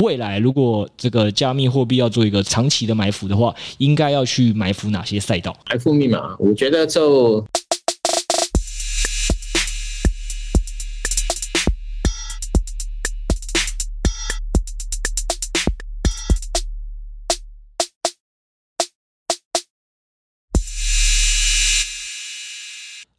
未来如果这个加密货币要做一个长期的埋伏的话，应该要去埋伏哪些赛道？埋伏密码，我觉得就。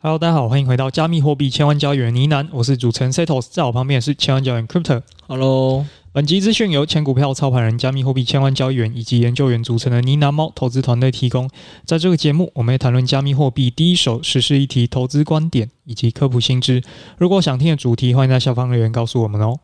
Hello，大家好，欢迎回到加密货币千万交易员呢喃，我是主持人 Setos，在我旁边是千万交易员 Crypto。Hello，本集资讯由前股票操盘人、加密货币千万交易员以及研究员组成的呢喃猫投资团队提供。在这个节目，我们会谈论加密货币第一手实时议题、投资观点以及科普新知。如果想听的主题，欢迎在下方留言告诉我们哦。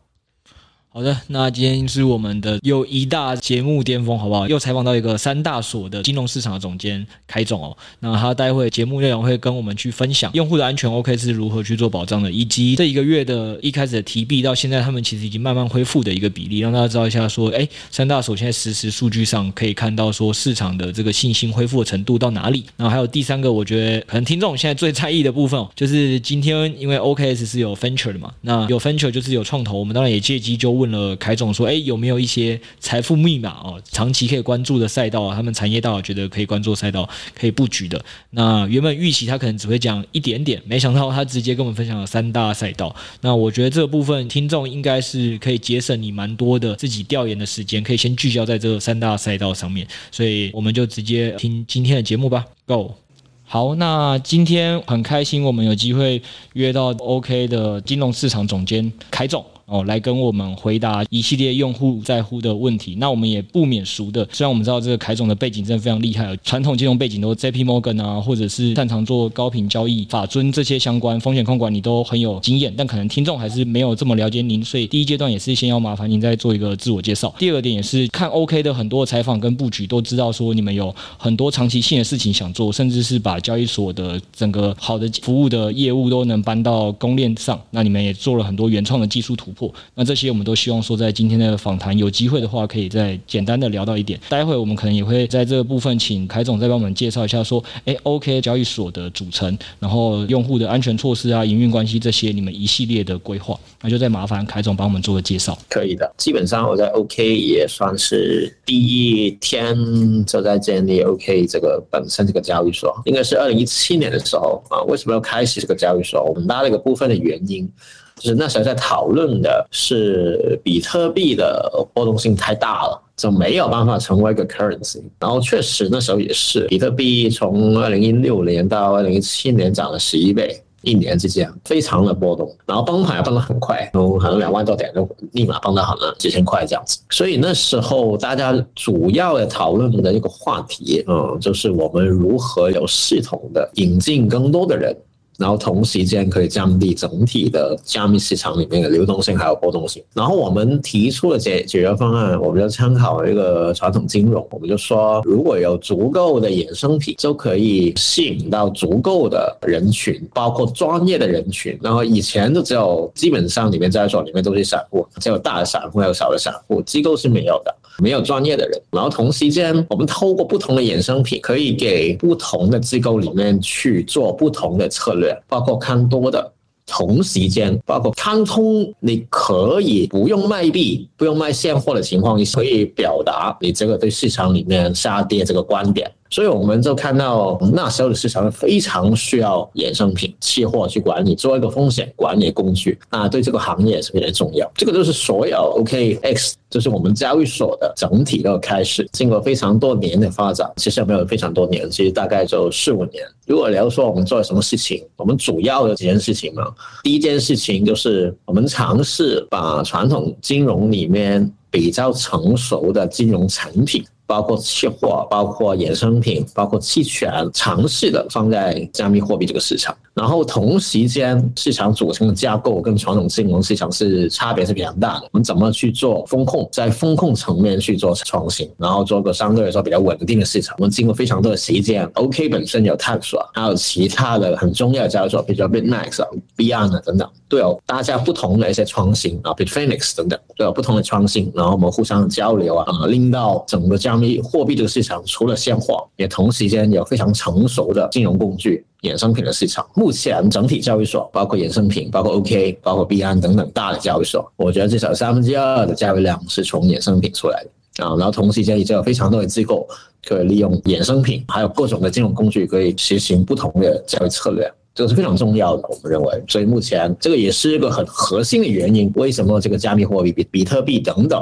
好的，那今天是我们的又一大节目巅峰，好不好？又采访到一个三大所的金融市场的总监凯总哦。那他待会节目内容会跟我们去分享用户的安全 OK 是如何去做保障的，以及这一个月的一开始的提币到现在，他们其实已经慢慢恢复的一个比例，让大家知道一下说，哎，三大所现在实时数据上可以看到说市场的这个信心恢复的程度到哪里。然后还有第三个，我觉得可能听众现在最在意的部分哦，就是今天因为 OKS 是有 venture 的嘛，那有 venture 就是有创投，我们当然也借机就问了凯总说，哎，有没有一些财富密码哦，长期可以关注的赛道啊？他们产业大佬觉得可以关注赛道，可以布局的。那原本预期他可能只会讲一点点，没想到他直接跟我们分享了三大赛道。那我觉得这部分听众应该是可以节省你蛮多的自己调研的时间，可以先聚焦在这三大赛道上面。所以我们就直接听今天的节目吧，Go！好，那今天很开心，我们有机会约到 OK 的金融市场总监凯总。哦，来跟我们回答一系列用户在乎的问题。那我们也不免俗的，虽然我们知道这个凯总的背景真的非常厉害，传统金融背景都 JP Morgan 啊，或者是擅长做高频交易、法遵这些相关风险控管，你都很有经验。但可能听众还是没有这么了解您，所以第一阶段也是先要麻烦您再做一个自我介绍。第二点也是看 OK 的很多采访跟布局，都知道说你们有很多长期性的事情想做，甚至是把交易所的整个好的服务的业务都能搬到公链上。那你们也做了很多原创的技术突破。那这些我们都希望说，在今天的访谈有机会的话，可以再简单的聊到一点。待会我们可能也会在这个部分请凯总再帮我们介绍一下，说，哎，OK 交易所的组成，然后用户的安全措施啊、营运关系这些，你们一系列的规划，那就再麻烦凯总帮我们做个介绍。可以的，基本上我在 OK 也算是第一天就在建立 OK 这个本身这个交易所，应该是二零一七年的时候啊。为什么要开始这个交易所？我们拉了一个部分的原因。就是那时候在讨论的是比特币的波动性太大了，就没有办法成为一个 currency。然后确实那时候也是，比特币从二零一六年到二零一七年涨了十一倍，一年之间非常的波动。然后崩盘也崩得很快，从可能两万多点就立马崩到好了几千块这样子。所以那时候大家主要的讨论的一个话题，嗯，就是我们如何有系统的引进更多的人。然后同时间可以降低整体的加密市场里面的流动性还有波动性。然后我们提出的解解决方案，我们就参考一个传统金融，我们就说如果有足够的衍生品，就可以吸引到足够的人群，包括专业的人群。然后以前就只有基本上里面交易所里面都是散户，只有大的散户还有小的散户，机构是没有的。没有专业的人，然后同时间，我们透过不同的衍生品，可以给不同的机构里面去做不同的策略，包括看多的，同时间，包括看空，你可以不用卖币，不用卖现货的情况，你可以表达你这个对市场里面下跌这个观点。所以我们就看到那时候的市场非常需要衍生品、期货去管理，做一个风险管理工具，那对这个行业也是非常重要。这个就是所有 OKX，就是我们交易所的整体的开始，经过非常多年的发展，其实没有非常多年，其实大概就四五年。如果聊说我们做了什么事情，我们主要的几件事情嘛，第一件事情就是我们尝试把传统金融里面比较成熟的金融产品。包括期货，包括衍生品，包括期权，尝试的放在加密货币这个市场。然后同时间，市场组成的架构跟传统金融市场是差别是比较大的。我们怎么去做风控，在风控层面去做创新，然后做个相对来说比较稳定的市场。我们经过非常多的时间，OK 本身有探索，还有其他的很重要的交易所，比如说 BitMax、Beyond 等等，都有大家不同的一些创新啊，Bitfinex 等等都有不同的创新。然后我们互相交流啊，令到整个加密货币这个市场除了现货，也同时间有非常成熟的金融工具。衍生品的市场。目前整体交易所，包括衍生品，包括 OK，包括币安等等大的交易所，我觉得至少三分之二的交易量是从衍生品出来的啊。然后同时间，已经有非常多的机构可以利用衍生品，还有各种的金融工具，可以实行不同的交易策略。这个是非常重要的，我们认为。所以目前这个也是一个很核心的原因，为什么这个加密货币、比比特币等等。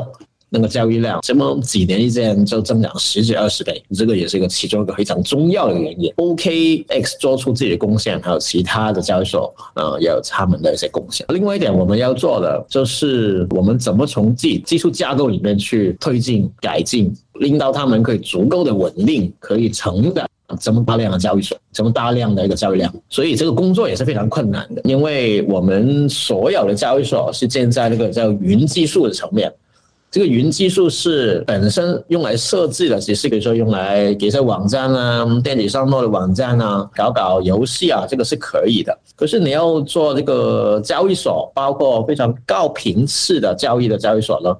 那个交易量这么几年之间就增长十几二十倍，这个也是一个其中一个非常重要的原因。OKX 做出自己的贡献，还有其他的交易所，呃，也有他们的一些贡献。另外一点，我们要做的就是我们怎么从技技术架构里面去推进改进，令到他们可以足够的稳定，可以成长这么大量的交易所，这么大量的一个交易量。所以这个工作也是非常困难的，因为我们所有的交易所是建在那个叫云技术的层面。这个云技术是本身用来设计的，只是比如说用来给一些网站啊、电子商务的网站啊、搞搞游戏啊，这个是可以的。可是你要做这个交易所，包括非常高频次的交易的交易所呢？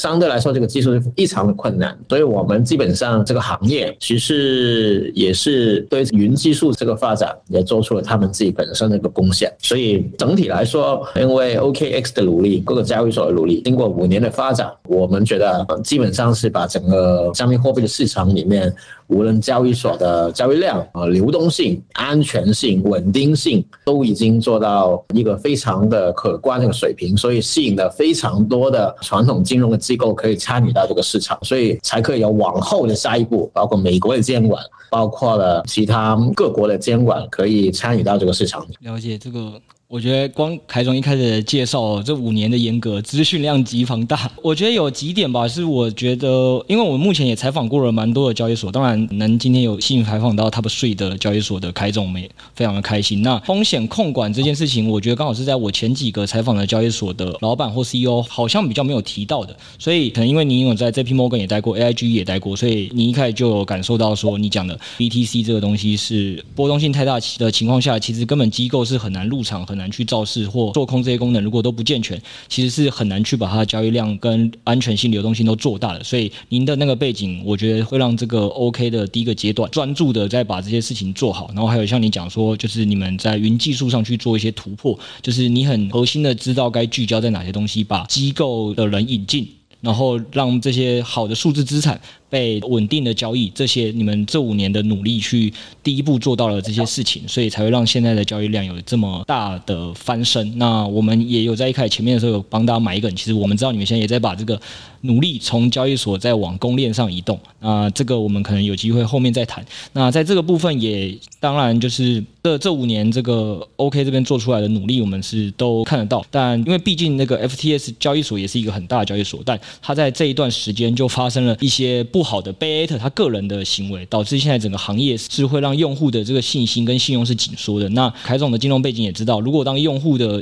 相对来说，这个技术是异常的困难，所以我们基本上这个行业其实也是对云技术这个发展也做出了他们自己本身的一个贡献。所以整体来说，因为 OKX 的努力，各个交易所的努力，经过五年的发展，我们觉得基本上是把整个加密货币的市场里面。无论交易所的交易量啊、流动性、安全性、稳定性，都已经做到一个非常的可观的水平，所以吸引了非常多的传统金融的机构可以参与到这个市场，所以才可以有往后的下一步，包括美国的监管，包括了其他各国的监管，可以参与到这个市场。了解这个。我觉得光凯总一开始介绍，这五年的严格，资讯量极庞大。我觉得有几点吧，是我觉得，因为我目前也采访过了蛮多的交易所，当然能今天有幸采访到 Top Three 的交易所的凯总，我们也非常的开心。那风险控管这件事情，我觉得刚好是在我前几个采访的交易所的老板或 CEO 好像比较没有提到的，所以可能因为你有在 JP Morgan 也待过，AIG 也待过，所以你一开始就有感受到说，你讲的 BTC 这个东西是波动性太大的情况下，其实根本机构是很难入场，很难去造势或做空这些功能，如果都不健全，其实是很难去把它的交易量跟安全性、流动性都做大的。所以您的那个背景，我觉得会让这个 OK 的第一个阶段专注的在把这些事情做好。然后还有像你讲说，就是你们在云技术上去做一些突破，就是你很核心的知道该聚焦在哪些东西，把机构的人引进，然后让这些好的数字资产。被稳定的交易，这些你们这五年的努力去第一步做到了这些事情，所以才会让现在的交易量有这么大的翻身。那我们也有在一开始前面的时候有帮大家买一个，其实我们知道你们现在也在把这个努力从交易所再往公链上移动。那这个我们可能有机会后面再谈。那在这个部分也当然就是这这五年这个 OK 这边做出来的努力，我们是都看得到。但因为毕竟那个 FTS 交易所也是一个很大的交易所，但它在这一段时间就发生了一些不。好的贝艾特他个人的行为，导致现在整个行业是会让用户的这个信心跟信用是紧缩的。那凯总的金融背景也知道，如果当用户的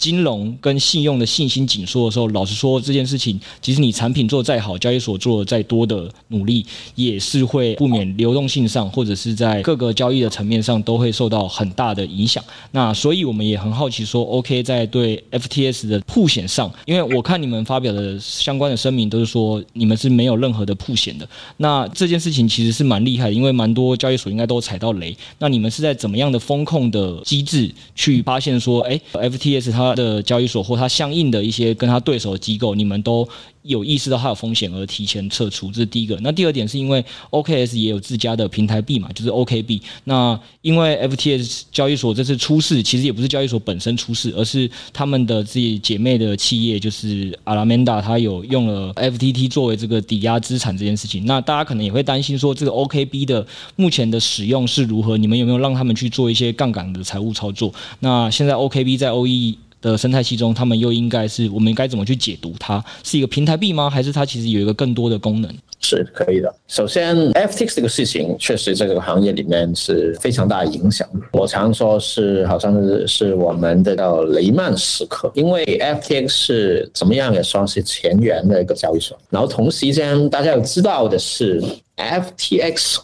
金融跟信用的信心紧缩的时候，老实说，这件事情，即使你产品做再好，交易所做再多的努力，也是会不免流动性上，或者是在各个交易的层面上，都会受到很大的影响。那所以我们也很好奇，说 OK 在对 FTS 的铺险上，因为我看你们发表的相关的声明都是说你们是没有任何的铺险的。那这件事情其实是蛮厉害的，因为蛮多交易所应该都踩到雷。那你们是在怎么样的风控的机制去发现说，哎，FTS 它他的交易所或他相应的一些跟他对手机构，你们都有意识到它有风险而提前撤出，这是第一个。那第二点是因为 OKS 也有自家的平台币嘛，就是 OKB。那因为 FTS 交易所这次出事，其实也不是交易所本身出事，而是他们的自己姐妹的企业，就是 Alameda，它有用了 FTT 作为这个抵押资产这件事情。那大家可能也会担心说，这个 OKB 的目前的使用是如何？你们有没有让他们去做一些杠杆的财务操作？那现在 OKB 在 OE 的生态系中，他们又应该是我们该怎么去解读它？是一个平台台币吗？还是它其实有一个更多的功能？是可以的。首先，FTX 这个事情确实在这个行业里面是非常大的影响。我常说是好像是是我们的叫雷曼时刻，因为 FTX 是怎么样也算是前沿的一个交易所。然后同时间，大家要知道的是 FTX。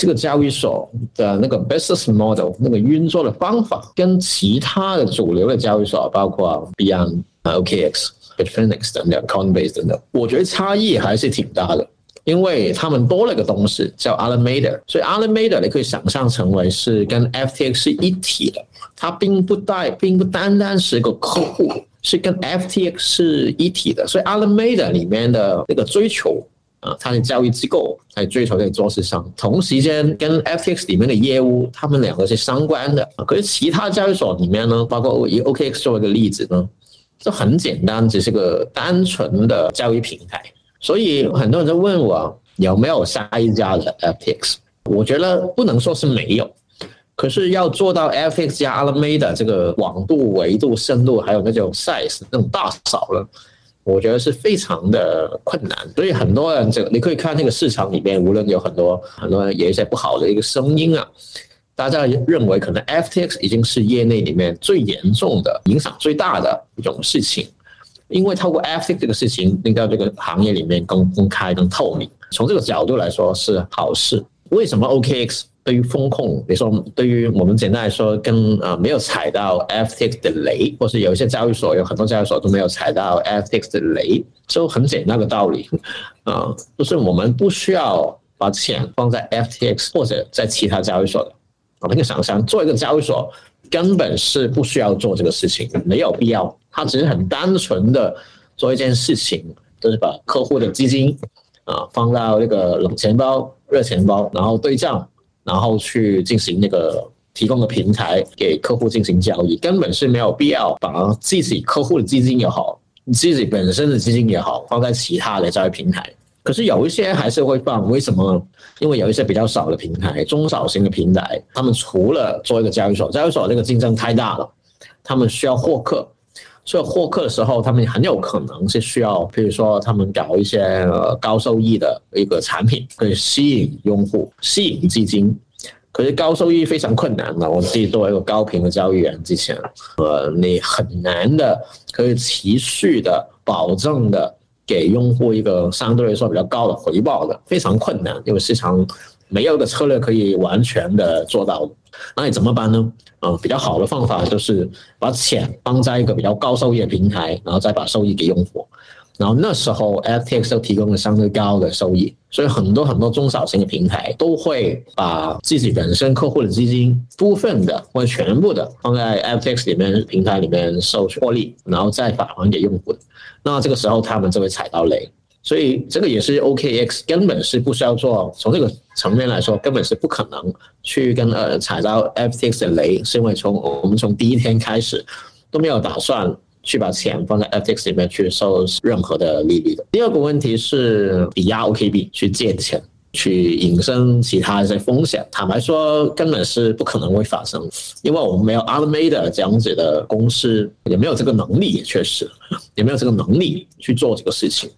这个交易所的那个 business model，那个运作的方法，跟其他的主流的交易所，包括 Beyond、OKX、Bitfinex 等等，Coinbase 等等，我觉得差异还是挺大的。因为他们多了个东西叫 Alameda，所以 Alameda 你可以想象成为是跟 FTX 是一体的，它并不带，并不单单是一个客户，是跟 FTX 是一体的。所以 Alameda 里面的那个追求啊，它的交易机构在追求在做事上，同时间跟 FTX 里面的业务，他们两个是相关的。可是其他交易所里面呢，包括以 OKX 作为一个例子呢，这很简单，只是个单纯的交易平台。所以很多人都问我有没有下一家的 FTX，我觉得不能说是没有，可是要做到 FTX 加 Alameda 这个广度、维度、深度，还有那种 size 那种大小了，我觉得是非常的困难。所以很多人这个你可以看那个市场里面，无论有很多很多人有一些不好的一个声音啊，大家认为可能 FTX 已经是业内里面最严重的、影响最大的一种事情。因为透过 FTX 这个事情，令到这个行业里面更公开、更透明。从这个角度来说是好事。为什么 OKX 对于风控，比如说对于我们简单来说，跟啊没有踩到 FTX 的雷，或是有一些交易所，有很多交易所都没有踩到 FTX 的雷，就很简单的道理啊，就是我们不需要把钱放在 FTX 或者在其他交易所的。我们可以想象，做一个交易所根本是不需要做这个事情，没有必要。他只是很单纯的做一件事情，就是把客户的基金啊放到那个冷钱包、热钱包，然后对账，然后去进行那个提供的平台给客户进行交易，根本是没有必要把自己客户的基金也好，自己本身的基金也好放在其他的交易平台。可是有一些还是会放，为什么？因为有一些比较少的平台，中小型的平台，他们除了做一个交易所，交易所这个竞争太大了，他们需要获客。所以获客的时候，他们很有可能是需要，比如说他们搞一些呃高收益的一个产品，可以吸引用户、吸引基金。可是高收益非常困难的，我自己作为一个高频的交易员，之前呃，你很难的可以持续的保证的给用户一个相对来说比较高的回报的，非常困难，因为市场没有一个策略可以完全的做到。那你怎么办呢？嗯，比较好的方法就是把钱放在一个比较高收益的平台，然后再把收益给用户。然后那时候 FTX 就提供了相对高的收益，所以很多很多中小型的平台都会把自己本身客户的基金部分的或者全部的放在 FTX 里面平台里面收取获利，然后再返还给用户。那这个时候他们就会踩到雷。所以这个也是 OKX 根本是不需要做，从这个层面来说，根本是不可能去跟呃踩到 FTX 的雷，是因为从我们从第一天开始都没有打算去把钱放在 FX 里面去收任何的利率的。第二个问题是抵押 OKB 去借钱。去引申其他一些风险，坦白说根本是不可能会发生，因为我们没有 Alameda 这样子的公司，也没有这个能力，确实也没有这个能力去做这个事情，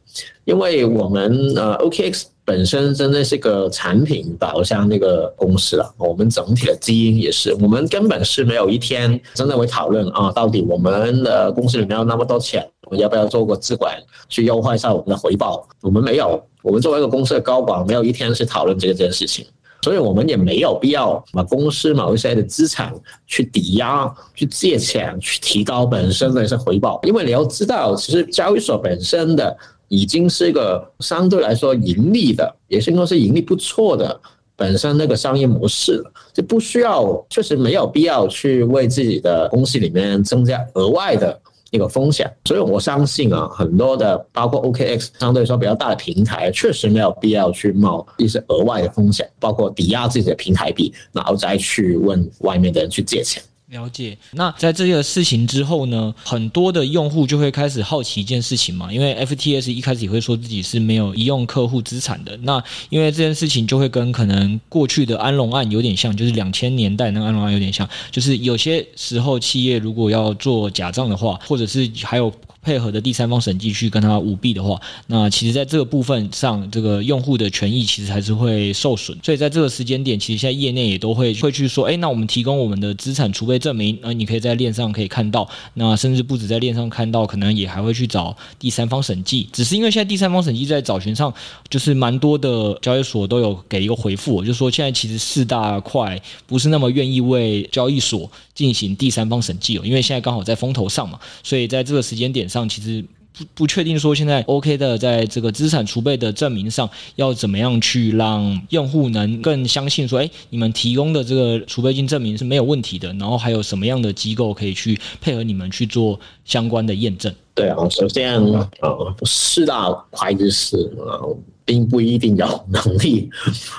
因为我们呃 OKX 本身真的是个产品导向那个公司了，我们整体的基因也是，我们根本是没有一天真的会讨论啊，到底我们的公司里面有那么多钱，我们要不要做个资管去优化一下我们的回报？我们没有。我们作为一个公司的高管，没有一天是讨论这件事情，所以我们也没有必要把公司某一些的资产去抵押、去借钱、去提高本身的一些回报。因为你要知道，其实交易所本身的已经是一个相对来说盈利的，也是应该是盈利不错的本身那个商业模式了，就不需要，确实没有必要去为自己的公司里面增加额外的。一个风险，所以我相信啊，很多的包括 OKX 相对说比较大的平台，确实没有必要去冒一些额外的风险，包括抵押自己的平台币，然后再去问外面的人去借钱。了解，那在这个事情之后呢，很多的用户就会开始好奇一件事情嘛，因为 FTS 一开始也会说自己是没有移用客户资产的。那因为这件事情就会跟可能过去的安龙案有点像，就是两千年代那个安龙案有点像，就是有些时候企业如果要做假账的话，或者是还有。配合的第三方审计去跟他舞弊的话，那其实在这个部分上，这个用户的权益其实还是会受损。所以在这个时间点，其实现在业内也都会会去说，哎，那我们提供我们的资产储备证明，那，你可以在链上可以看到。那甚至不止在链上看到，可能也还会去找第三方审计。只是因为现在第三方审计在找寻上，就是蛮多的交易所都有给一个回复，就说现在其实四大块不是那么愿意为交易所进行第三方审计哦，因为现在刚好在风头上嘛，所以在这个时间点上，其实不不确定说现在 OK 的在这个资产储备的证明上要怎么样去让用户能更相信说，哎，你们提供的这个储备金证明是没有问题的。然后还有什么样的机构可以去配合你们去做相关的验证？对啊，首先呃，四大会计师啊，并不一定有能力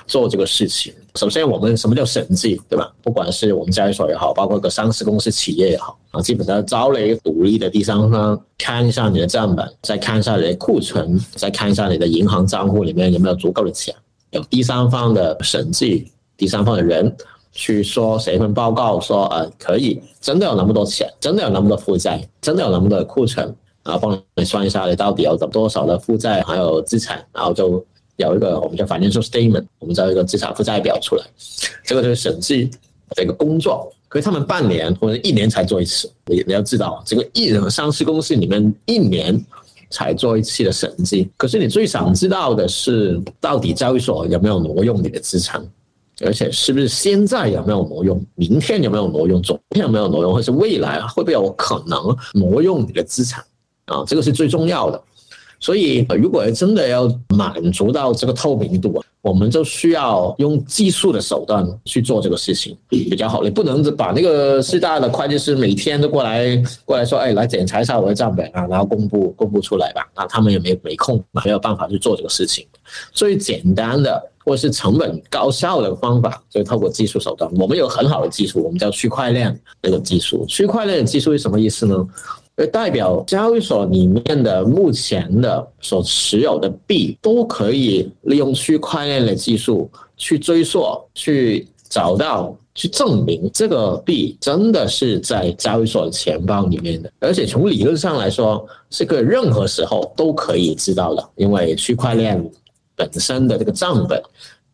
做这个事情。首先，我们什么叫审计，对吧？不管是我们交易所也好，包括个上市公司企业也好啊，基本上招了一个独立的第三方，看一下你的账本，再看一下你的库存，再看一下你的银行账户里面有没有足够的钱，有第三方的审计，第三方的人。去说写一份报告说，呃，可以，真的有那么多钱，真的有那么多负债，真的有那么多库存，然后帮你算一下你到底有多少的负债还有资产，然后就有一个我们叫 financial statement，我们叫一个资产负债表出来，这个就是审计这个工作，可以他们半年或者一年才做一次，你你要知道，这个一人上市公司里面一年才做一次的审计，可是你最想知道的是，到底交易所有没有挪用你的资产？而且是不是现在有没有挪用？明天有没有挪用？昨天有没有挪用？或是未来会不会有可能挪用你的资产？啊，这个是最重要的。所以，如果真的要满足到这个透明度啊，我们就需要用技术的手段去做这个事情比较好。你不能把那个四大的会计师每天都过来过来说，哎，来检查一下我的账本啊，然后公布公布出来吧。啊，他们也没没空，没有办法去做这个事情。最简单的。或是成本高效的方法，就是透过技术手段。我们有很好的技术，我们叫区块链这个技术。区块链的技术是什么意思呢？而代表交易所里面的目前的所持有的币，都可以利用区块链的技术去追溯、去找到、去证明这个币真的是在交易所的钱包里面的。而且从理论上来说，是个任何时候都可以知道的，因为区块链。本身的这个账本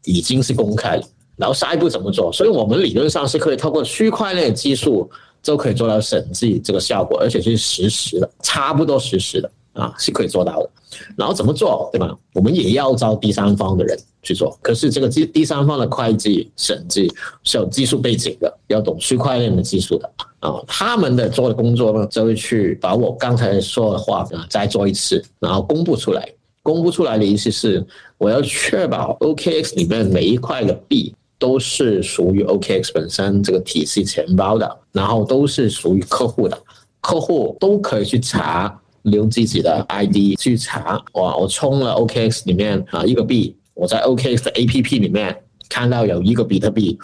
已经是公开了，然后下一步怎么做？所以我们理论上是可以透过区块链技术就可以做到审计这个效果，而且是实时的，差不多实时的啊，是可以做到的。然后怎么做，对吧？我们也要招第三方的人去做，可是这个第第三方的会计审计是有技术背景的，要懂区块链的技术的啊。他们的做的工作呢，就会去把我刚才说的话啊再做一次，然后公布出来。公布出来的意思是，我要确保 OKX 里面每一块的币都是属于 OKX 本身这个体系钱包的，然后都是属于客户的，客户都可以去查，利用自己的 ID 去查。哇，我充了 OKX 里面啊一个币，我在 OKX 的 APP 里面看到有一个比特币，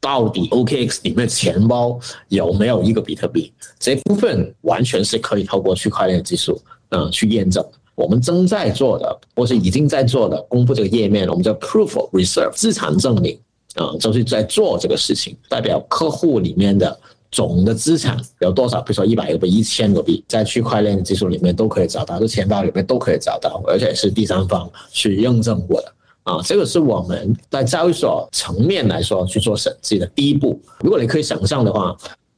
到底 OKX 里面钱包有没有一个比特币？这部分完全是可以透过区块链技术嗯去验证。我们正在做的，或是已经在做的，公布这个页面，我们叫 Proof of Reserve 资产证明啊，就是在做这个事情，代表客户里面的总的资产有多少，比如说一百个币、一千个币，在区块链技术里面都可以找到，这钱包里面都可以找到，而且是第三方去验证过的啊，这个是我们在交易所层面来说去做审计的第一步。如果你可以想象的话，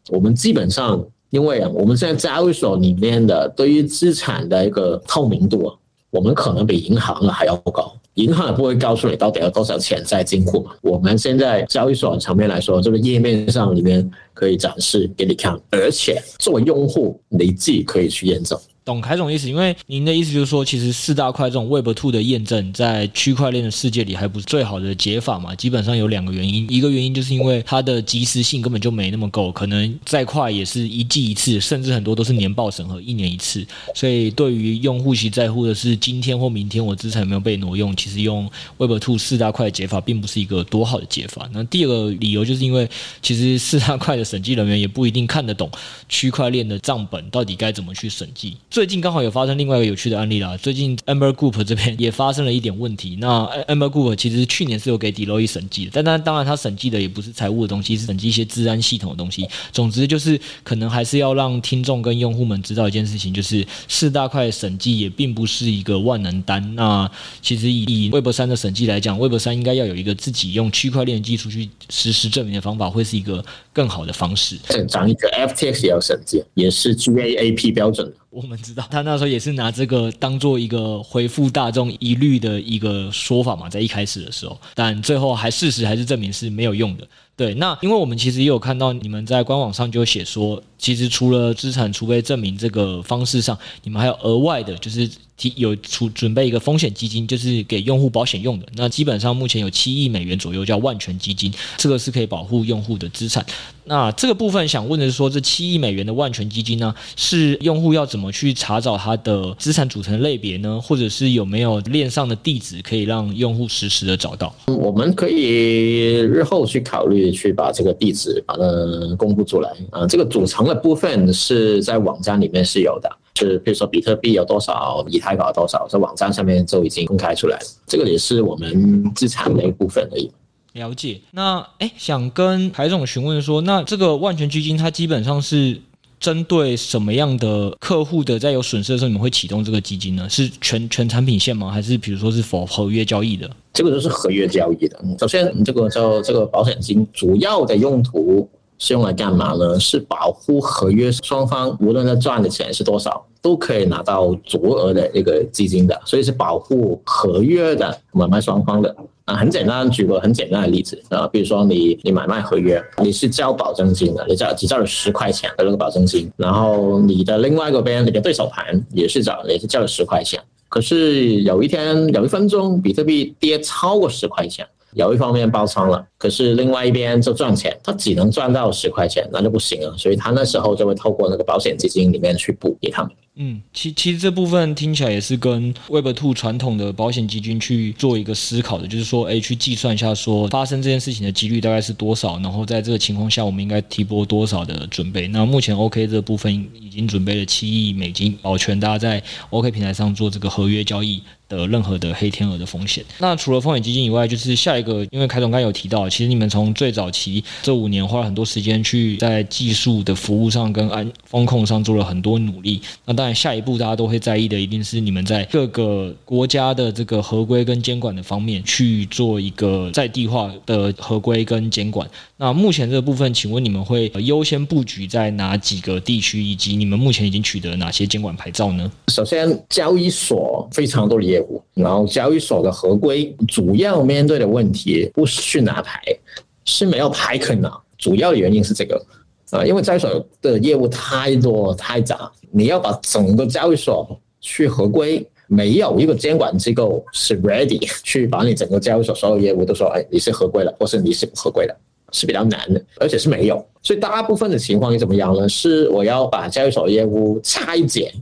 我们基本上。因为，我们现在交易所里面的对于资产的一个透明度啊，我们可能比银行还要高。银行也不会告诉你到底要多少钱在金库嘛。我们现在交易所层面来说，这个页面上里面可以展示给你看，而且作为用户，你自己可以去验证。懂凯总意思，因为您的意思就是说，其实四大块这种 Web Two 的验证，在区块链的世界里还不是最好的解法嘛？基本上有两个原因，一个原因就是因为它的即时性根本就没那么够，可能再快也是一季一次，甚至很多都是年报审核，一年一次。所以对于用户其在乎的是今天或明天我资产有没有被挪用，其实用 Web Two 四大块的解法并不是一个多好的解法。那第二个理由就是因为其实四大块的审计人员也不一定看得懂区块链的账本到底该怎么去审计。最近刚好有发生另外一个有趣的案例啦。最近 Amber Group 这边也发生了一点问题。那 Amber Group 其实去年是有给 Deloitte 审计的，但当当然他审计的也不是财务的东西，是审计一些治安系统的东西。总之就是可能还是要让听众跟用户们知道一件事情，就是四大块审计也并不是一个万能单。那其实以 Web 三的审计来讲，Web 三应该要有一个自己用区块链技术去实时证明的方法，会是一个更好的方式。讲一个 FTX 也要审计，也是 GAAP 标准的。我们知道，他那时候也是拿这个当做一个回复大众疑虑的一个说法嘛，在一开始的时候，但最后还事实还是证明是没有用的。对，那因为我们其实也有看到你们在官网上就写说，其实除了资产储备证明这个方式上，你们还有额外的，就是。提有储准备一个风险基金，就是给用户保险用的。那基本上目前有七亿美元左右，叫万全基金，这个是可以保护用户的资产。那这个部分想问的是说，这七亿美元的万全基金呢，是用户要怎么去查找它的资产组成类别呢？或者是有没有链上的地址可以让用户实时的找到？我们可以日后去考虑去把这个地址把它公布出来啊。这个组成的部分是在网站里面是有的。是，比如说比特币有多少，以太坊有多少，在网站上面就已经公开出来了。这个也是我们资产的一部分而已。了解。那哎，想跟海总询问说，那这个万全基金它基本上是针对什么样的客户的？在有损失的时候，你们会启动这个基金呢？是全全产品线吗？还是比如说是否合约交易的？这个都是合约交易的。首先，这个叫这个保险金主要的用途。是用来干嘛呢？是保护合约双方，无论他赚的钱是多少，都可以拿到足额的一个基金的，所以是保护合约的买卖双方的。啊，很简单，举个很简单的例子啊，比如说你你买卖合约，你是交保证金的，你交只交了十块钱的那个保证金，然后你的另外一个边，你的对手盘也是交也是交了十块钱，可是有一天有一分钟，比特币跌超过十块钱。有一方面爆仓了，可是另外一边就赚钱，他只能赚到十块钱，那就不行了，所以他那时候就会透过那个保险基金里面去补给他们。嗯，其其实这部分听起来也是跟 Web2 传统的保险基金去做一个思考的，就是说，哎，去计算一下说发生这件事情的几率大概是多少，然后在这个情况下，我们应该提拨多少的准备。那目前 OK 这部分已经准备了七亿美金，保全大家在 OK 平台上做这个合约交易的任何的黑天鹅的风险。那除了风险基金以外，就是下一个，因为凯总刚刚有提到，其实你们从最早期这五年花了很多时间去在技术的服务上跟安风控上做了很多努力。那当那下一步大家都会在意的，一定是你们在各个国家的这个合规跟监管的方面去做一个在地化的合规跟监管。那目前这个部分，请问你们会优先布局在哪几个地区，以及你们目前已经取得哪些监管牌照呢？首先，交易所非常多的业务，然后交易所的合规主要面对的问题不是去拿牌，是没有牌可拿。主要的原因是这个啊，因为交易所的业务太多太杂，你要把整个交易所去合规，没有一个监管机构是 ready 去把你整个交易所所有业务都说，哎，你是合规了，或是你是不合规的，是比较难的，而且是没有。所以大部分的情况是怎么样呢？是我要把交易所业务拆解。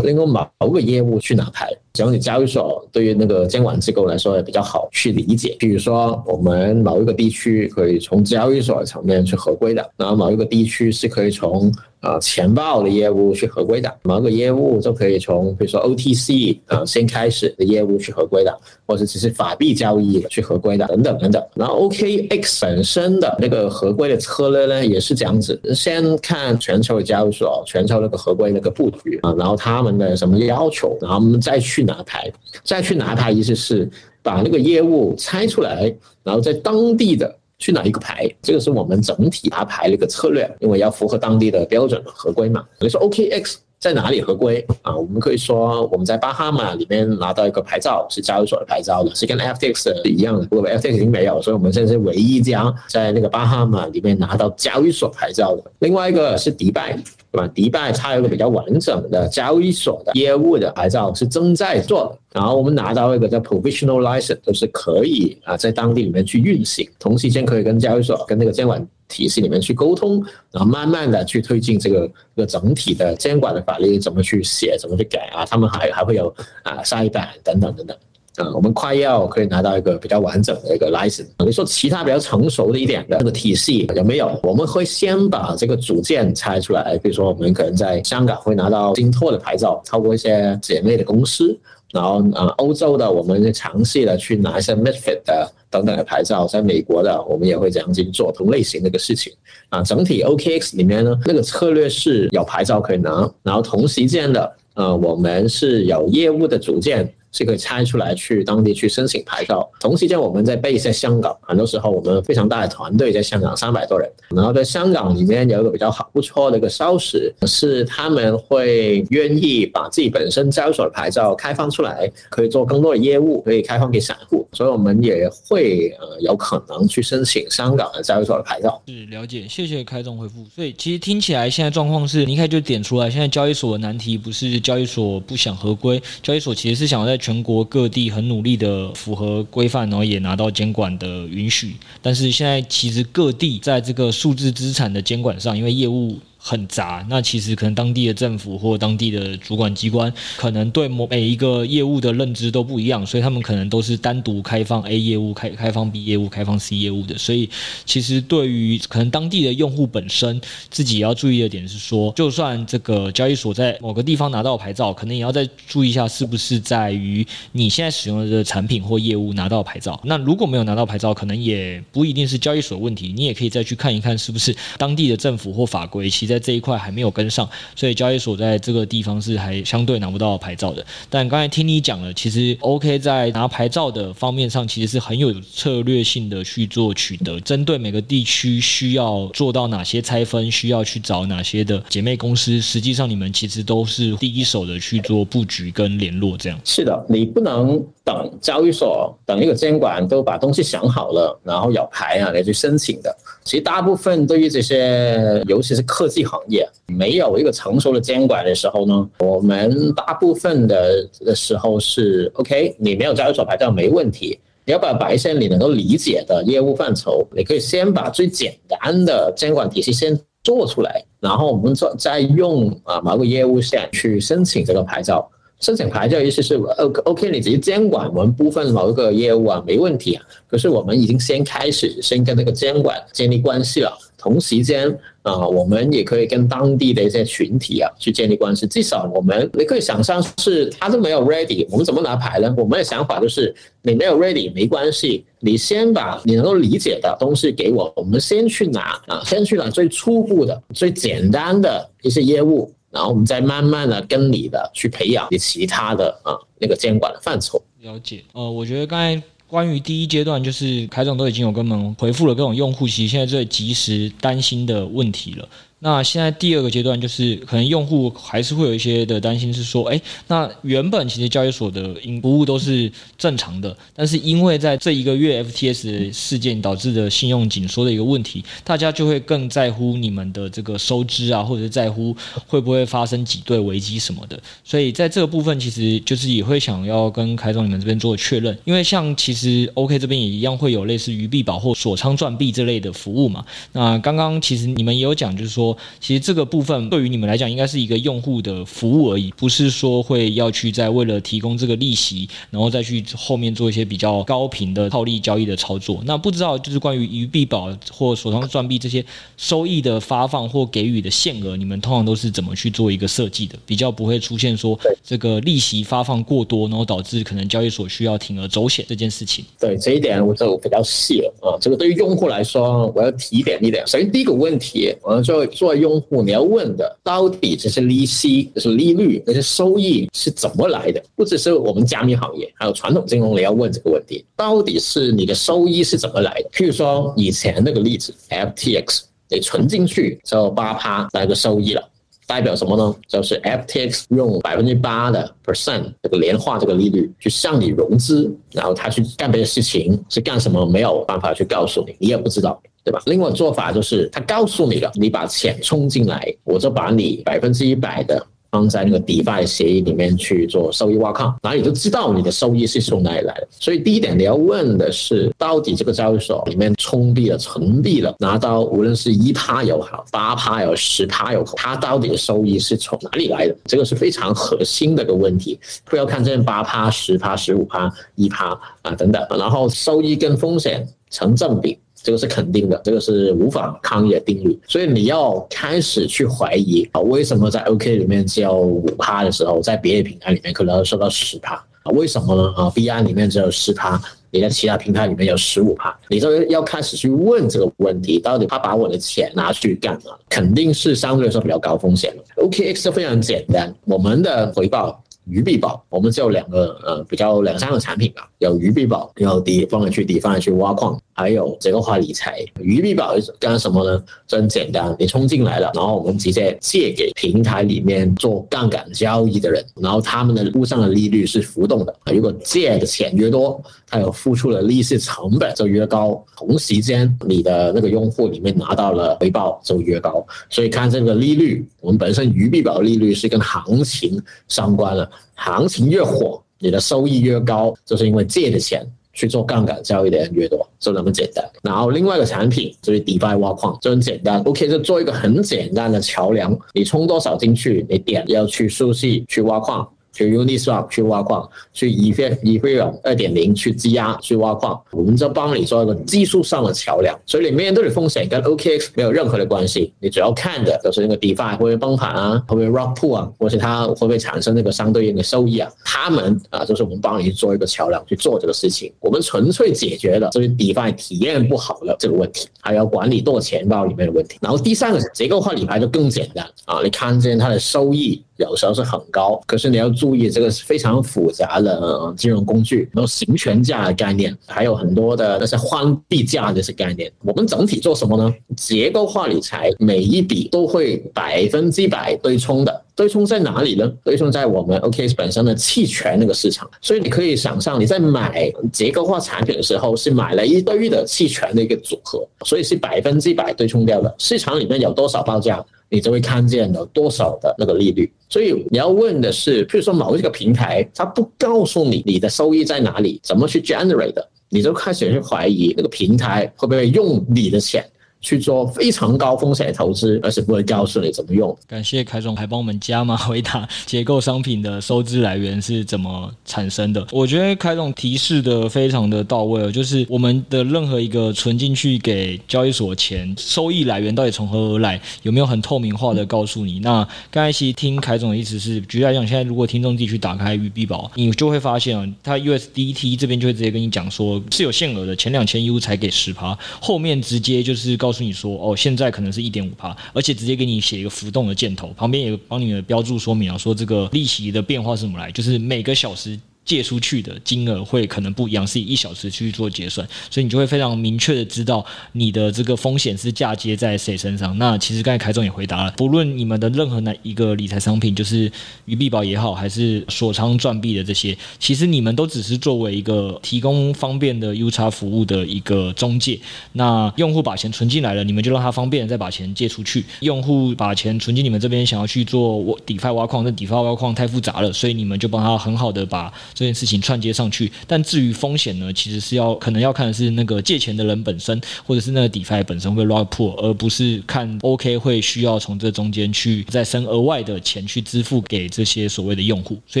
能够某个业务去拿牌，只要你交易所对于那个监管机构来说也比较好去理解。比如说，我们某一个地区可以从交易所层面去合规的，然后某一个地区是可以从。啊，钱包的业务去合规的，某个业务就可以从比如说 OTC 啊先开始的业务去合规的，或者只是法币交易去合规的，等等等等。然后 OKX 本身的那个合规的策略呢，也是这样子，先看全球的交易所，全球那个合规那个布局啊，然后他们的什么要求，然后我们再去拿牌，再去拿牌意思是把那个业务拆出来，然后在当地的。去哪一个牌？这个是我们整体拿牌的一个策略，因为要符合当地的标准合规嘛。你说 OKX 在哪里合规啊？我们可以说我们在巴哈马里面拿到一个牌照，是交易所的牌照的，是跟 FTX 是一样的。不过 FTX 已经没有，所以我们现在是唯一一家在那个巴哈马里面拿到交易所牌照的。另外一个是迪拜。对吧？迪拜它有一个比较完整的交易所的业务的牌照是正在做的，然后我们拿到一个叫 provisional license，就是可以啊在当地里面去运行，同时间可以跟交易所跟那个监管体系里面去沟通，然后慢慢的去推进这个这个整体的监管的法律怎么去写，怎么去改啊，他们还还会有啊下一版等等等等。啊，我们快要可以拿到一个比较完整的一个 license。你说其他比较成熟的一点的那个体系有没有？我们会先把这个组件拆出来，比如说我们可能在香港会拿到金拓的牌照，透过一些姐妹的公司，然后啊，欧洲的我们尝试的去拿一些 MiFID 的等等的牌照，在美国的我们也会这样去做同类型的一个事情。啊，整体 OKX 里面呢，那个策略是有牌照可以拿，然后同时间的，呃，我们是有业务的组件。是可以拆出来去当地去申请牌照。同时间，我们在 base 在香港，很多时候我们非常大的团队在香港，三百多人。然后在香港里面有一个比较好不错的一个消息，是他们会愿意把自己本身交易所的牌照开放出来，可以做更多的业务，可以开放给散户。所以我们也会呃有可能去申请香港的交易所的牌照。是了解，谢谢开总回复。所以其实听起来现在状况是，你一开就点出来，现在交易所的难题不是交易所不想合规，交易所其实是想在全国各地很努力的符合规范，然后也拿到监管的允许。但是现在其实各地在这个数字资产的监管上，因为业务。很杂，那其实可能当地的政府或当地的主管机关，可能对某每一个业务的认知都不一样，所以他们可能都是单独开放 A 业务、开开放 B 业务、开放 C 业务的。所以其实对于可能当地的用户本身，自己也要注意的点是说，就算这个交易所在某个地方拿到牌照，可能也要再注意一下，是不是在于你现在使用的产品或业务拿到牌照。那如果没有拿到牌照，可能也不一定是交易所问题，你也可以再去看一看，是不是当地的政府或法规其实。在这一块还没有跟上，所以交易所在这个地方是还相对拿不到牌照的。但刚才听你讲了，其实 OK 在拿牌照的方面上，其实是很有策略性的去做取得，针对每个地区需要做到哪些拆分，需要去找哪些的姐妹公司，实际上你们其实都是第一手的去做布局跟联络。这样是的，你不能等交易所等一个监管都把东西想好了，然后有牌啊，来去申请的。其实大部分对于这些，尤其是科技行业，没有一个成熟的监管的时候呢，我们大部分的的时候是 OK，你没有交易所牌照没问题，你要把把一些你能够理解的业务范畴，你可以先把最简单的监管体系先做出来，然后我们再再用啊某个业务线去申请这个牌照。申请牌照意思是 OK，你直接监管我们部分某一个业务啊，没问题啊。可是我们已经先开始先跟那个监管建立关系了，同时间啊，我们也可以跟当地的一些群体啊去建立关系。至少我们你可以想象是他都没有 ready，我们怎么拿牌呢？我们的想法就是你没有 ready 没关系，你先把你能够理解的东西给我，我们先去拿啊，先去拿最初步的、最简单的一些业务。然后我们再慢慢的跟你的去培养你其他的啊那个监管的范畴。了解，呃，我觉得刚才关于第一阶段，就是凯总都已经有跟我们回复了各种用户其实现在最及时担心的问题了。那现在第二个阶段就是，可能用户还是会有一些的担心，是说，哎，那原本其实交易所的服务都是正常的，但是因为在这一个月 FTS 事件导致的信用紧缩的一个问题，大家就会更在乎你们的这个收支啊，或者在乎会不会发生挤兑危机什么的。所以在这个部分，其实就是也会想要跟凯总你们这边做确认，因为像其实 OK 这边也一样会有类似于币宝或锁仓赚币这类的服务嘛。那刚刚其实你们也有讲，就是说。其实这个部分对于你们来讲，应该是一个用户的服务而已，不是说会要去在为了提供这个利息，然后再去后面做一些比较高频的套利交易的操作。那不知道就是关于鱼币宝或手上赚币这些收益的发放或给予的限额，你们通常都是怎么去做一个设计的？比较不会出现说这个利息发放过多，然后导致可能交易所需要铤而走险这件事情。对这一点我就比较细了啊。这个对于用户来说，我要提点一点。首先第一个问题，我要做做用户你要问的，到底这些利息、这些利率、这些收益是怎么来的？不只是我们加密行业，还有传统金融，你要问这个问题：到底是你的收益是怎么来的？譬如说以前那个例子，FTX 你存进去就八趴那个收益了，代表什么呢？就是 FTX 用百分之八的 percent 这个年化这个利率去向你融资，然后他去干别的事情是干什么？没有办法去告诉你，你也不知道。对吧？另外做法就是，他告诉你了，你把钱充进来，我就把你百分之一百的放在那个 DeFi 协议里面去做收益挖矿，然后你就知道你的收益是从哪里来的。所以第一点你要问的是，到底这个交易所里面充币了、存币了，拿到无论是一趴有好、八趴有、十趴有，它到底的收益是从哪里来的？这个是非常核心的一个问题。不要看这八趴、十趴、十五趴、一趴啊等等，然后收益跟风险成正比。这个是肯定的，这个是无法抗议的定律。所以你要开始去怀疑啊，为什么在 OK 里面只有五趴的时候，在别的平台里面可能要收到十趴啊？为什么呢？啊，币安里面只有十趴，你在其他平台里面有十五趴，你就要开始去问这个问题：到底他把我的钱拿去干嘛？肯定是相对来说比较高风险的。OKX 非常简单，我们的回报鱼币宝，我们只有两个呃比较两三个产品吧，有鱼币宝，有 D 放进去 D 放进去挖矿，还有结构化理财。鱼币宝干什么呢？就很简单，你充进来了，然后我们直接借给平台里面做杠杆交易的人，然后他们的路上的利率是浮动的，如果借的钱越多，他有付出的利息成本就越高，同时间你的那个用户里面拿到了回报就越高，所以看这个利率，我们本身鱼币宝利率是跟行情相关的。行情越火，你的收益越高，就是因为借的钱去做杠杆交易的人越多，就那么简单。然后另外一个产品就是迪拜挖矿，就很简单，OK，就做一个很简单的桥梁，你充多少进去，你点要去熟悉去挖矿。去 Uniswap 去挖矿，去 Ethereum 二点零去质押去挖矿，我们就帮你做一个技术上的桥梁。所以里面都是风险，跟 OKX 没有任何的关系。你主要看的就是那个 DeFi 会不会崩盘啊，会不会 Rug Pull 啊，或是它会不会产生那个相对应的收益啊？他们啊，就是我们帮你做一个桥梁去做这个事情。我们纯粹解决了就是 DeFi 体验不好的这个问题，还有管理多钱包里面的问题。然后第三个结构化理财就更简单啊，你看见它的收益。有时候是很高，可是你要注意，这个是非常复杂的金融工具，然后行权价的概念，还有很多的那些换币价的这些概念。我们整体做什么呢？结构化理财，每一笔都会百分之百对冲的。对冲在哪里呢？对冲在我们 OKS 本身的期权那个市场。所以你可以想象，你在买结构化产品的时候，是买了一堆的期权的一个组合，所以是百分之百对冲掉的。市场里面有多少报价？你就会看见有多少的那个利率，所以你要问的是，譬如说某一个平台，它不告诉你你的收益在哪里，怎么去 generate 的，你就开始去怀疑那个平台会不会用你的钱。去做非常高风险的投资，而是不会告诉你怎么用。感谢凯总还帮我们加码回答结构商品的收支来源是怎么产生的。我觉得凯总提示的非常的到位，就是我们的任何一个存进去给交易所钱，收益来源到底从何而来，有没有很透明化的告诉你？那刚才其实听凯总的意思是，举例来讲，现在如果听众自己去打开鱼币宝，你就会发现啊，它 USDT 这边就会直接跟你讲说是有限额的，前两千 U 才给十趴，后面直接就是告。告诉你说哦，现在可能是一点五趴，而且直接给你写一个浮动的箭头，旁边也帮你的标注说明啊，说这个利息的变化是怎么来，就是每个小时。借出去的金额会可能不一样，是以一小时去做结算，所以你就会非常明确的知道你的这个风险是嫁接在谁身上。那其实刚才凯总也回答了，不论你们的任何哪一个理财商品，就是鱼币宝也好，还是锁仓赚币的这些，其实你们都只是作为一个提供方便的 U 差服务的一个中介。那用户把钱存进来了，你们就让他方便再把钱借出去。用户把钱存进你们这边，想要去做 DeFi 挖矿，那 DeFi 挖矿太复杂了，所以你们就帮他很好的把。这件事情串接上去，但至于风险呢，其实是要可能要看的是那个借钱的人本身，或者是那个 DeFi 本身会 rug pull，而不是看 OK 会需要从这中间去再生额外的钱去支付给这些所谓的用户。所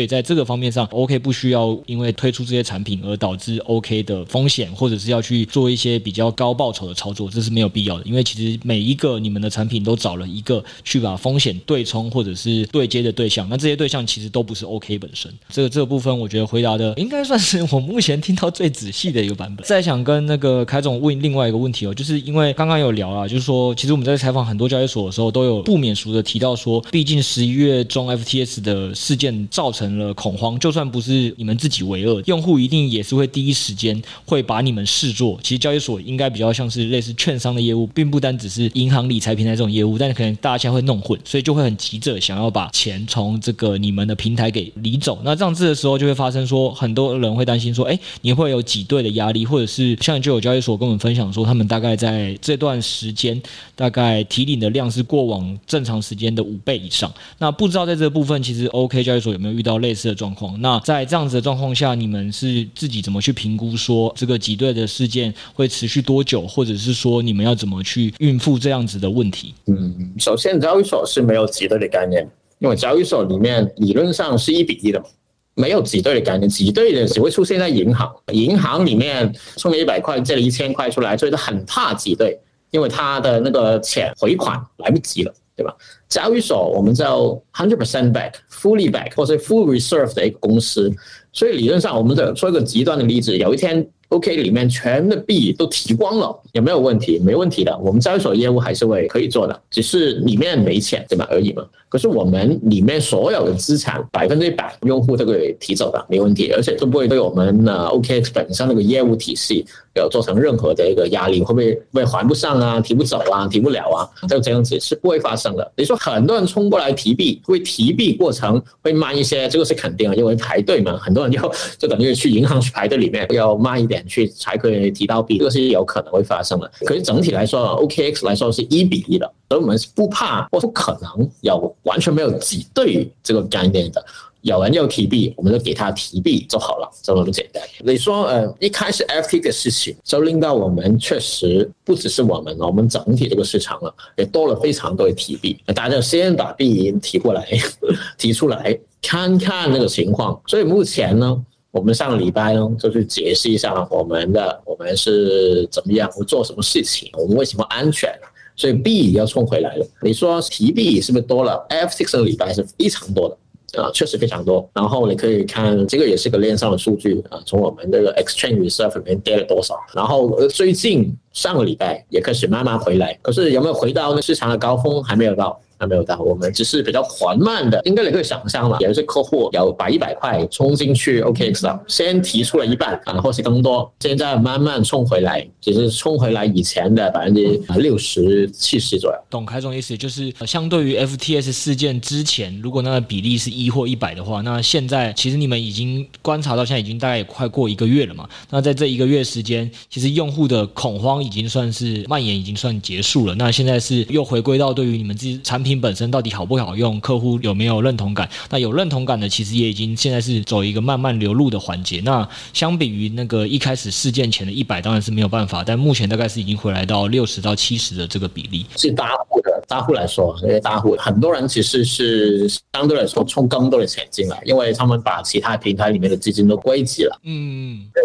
以在这个方面上，OK 不需要因为推出这些产品而导致 OK 的风险，或者是要去做一些比较高报酬的操作，这是没有必要的。因为其实每一个你们的产品都找了一个去把风险对冲或者是对接的对象，那这些对象其实都不是 OK 本身。这个这个部分，我觉得回答的。应该算是我目前听到最仔细的一个版本。再想跟那个凯总问另外一个问题哦，就是因为刚刚有聊啊，就是说，其实我们在采访很多交易所的时候，都有不免俗的提到说，毕竟十一月中 FTS 的事件造成了恐慌，就算不是你们自己为恶，用户一定也是会第一时间会把你们视作，其实交易所应该比较像是类似券商的业务，并不单只是银行理财平台这种业务，但是可能大家现在会弄混，所以就会很急着想要把钱从这个你们的平台给离走。那这样子的时候，就会发生说。很多人会担心说，哎，你会有挤兑的压力，或者是像就有交易所跟我们分享说，他们大概在这段时间，大概提领的量是过往正常时间的五倍以上。那不知道在这个部分，其实 OK 交易所有没有遇到类似的状况？那在这样子的状况下，你们是自己怎么去评估说这个挤兑的事件会持续多久，或者是说你们要怎么去应付这样子的问题？嗯，首先交易所是没有挤兑的概念，因为交易所里面理论上是一比一的嘛。没有挤兑的概念，挤兑的只会出现在银行。银行里面充了一百块，借了一千块出来，所以他很怕挤兑，因为他的那个钱回款来不及了，对吧？交易所我们叫 hundred percent back、fully back 或是 full reserve 的一个公司，所以理论上我们的说一个极端的例子，有一天 OK 里面全的币都提光了，有没有问题？没问题的，我们交易所业务还是会可以做的，只是里面没钱对吧而已嘛。可是我们里面所有的资产百分之一百用户都可以提走的，没问题，而且都不会对我们呃 OKX 本身那个业务体系有造成任何的一个压力，会不会会还不上啊？提不走啊？提不了啊？就这样子是不会发生的。你说很多人冲过来提币，会提币过程会慢一些，这个是肯定的，因为排队嘛，很多人要就等于去银行去排队里面要慢一点去才可以提到币，这个是有可能会发生的。可是整体来说，OKX 来说是一比一的，所以我们是不怕或不可能有完全没有挤兑这个概念的。有人要提币，我们就给他提币就好了，就这么简单。你说，呃，一开始 FT 的事情，就令到我们确实不只是我们了，我们整体这个市场了，也多了非常多的提币。大家先把币提过来，提出来看看那个情况。所以目前呢，我们上个礼拜呢，就去解释一下我们的我们是怎么样，我做什么事情，我们为什么安全，所以 B 要冲回来了。你说提 B 是不是多了？FT 这个礼拜是非常多的。啊，确实非常多。然后你可以看，这个也是个链上的数据啊，从我们这个 exchange reserve 里面跌了多少。然后最近上个礼拜也开始慢慢回来，可是有没有回到那市场的高峰？还没有到。还没有到，我们只是比较缓慢的，应该你可以想象嘛，有一些客户有把一百块冲进去，OKX 了，先提出了一半，然后是更多，现在慢慢冲回来，只是冲回来以前的百分之六十、七十左右。懂凯总意思，就是相对于 FTS 事件之前，如果那个比例是一或一百的话，那现在其实你们已经观察到，现在已经大概也快过一个月了嘛。那在这一个月时间，其实用户的恐慌已经算是蔓延，已经算结束了。那现在是又回归到对于你们自己产品。本身到底好不好用？客户有没有认同感？那有认同感的，其实也已经现在是走一个慢慢流入的环节。那相比于那个一开始事件前的一百，当然是没有办法。但目前大概是已经回来到六十到七十的这个比例。是大户的大户来说，那些大户很多人其实是相对来说充更多的钱进来，因为他们把其他平台里面的资金都归集了。嗯，对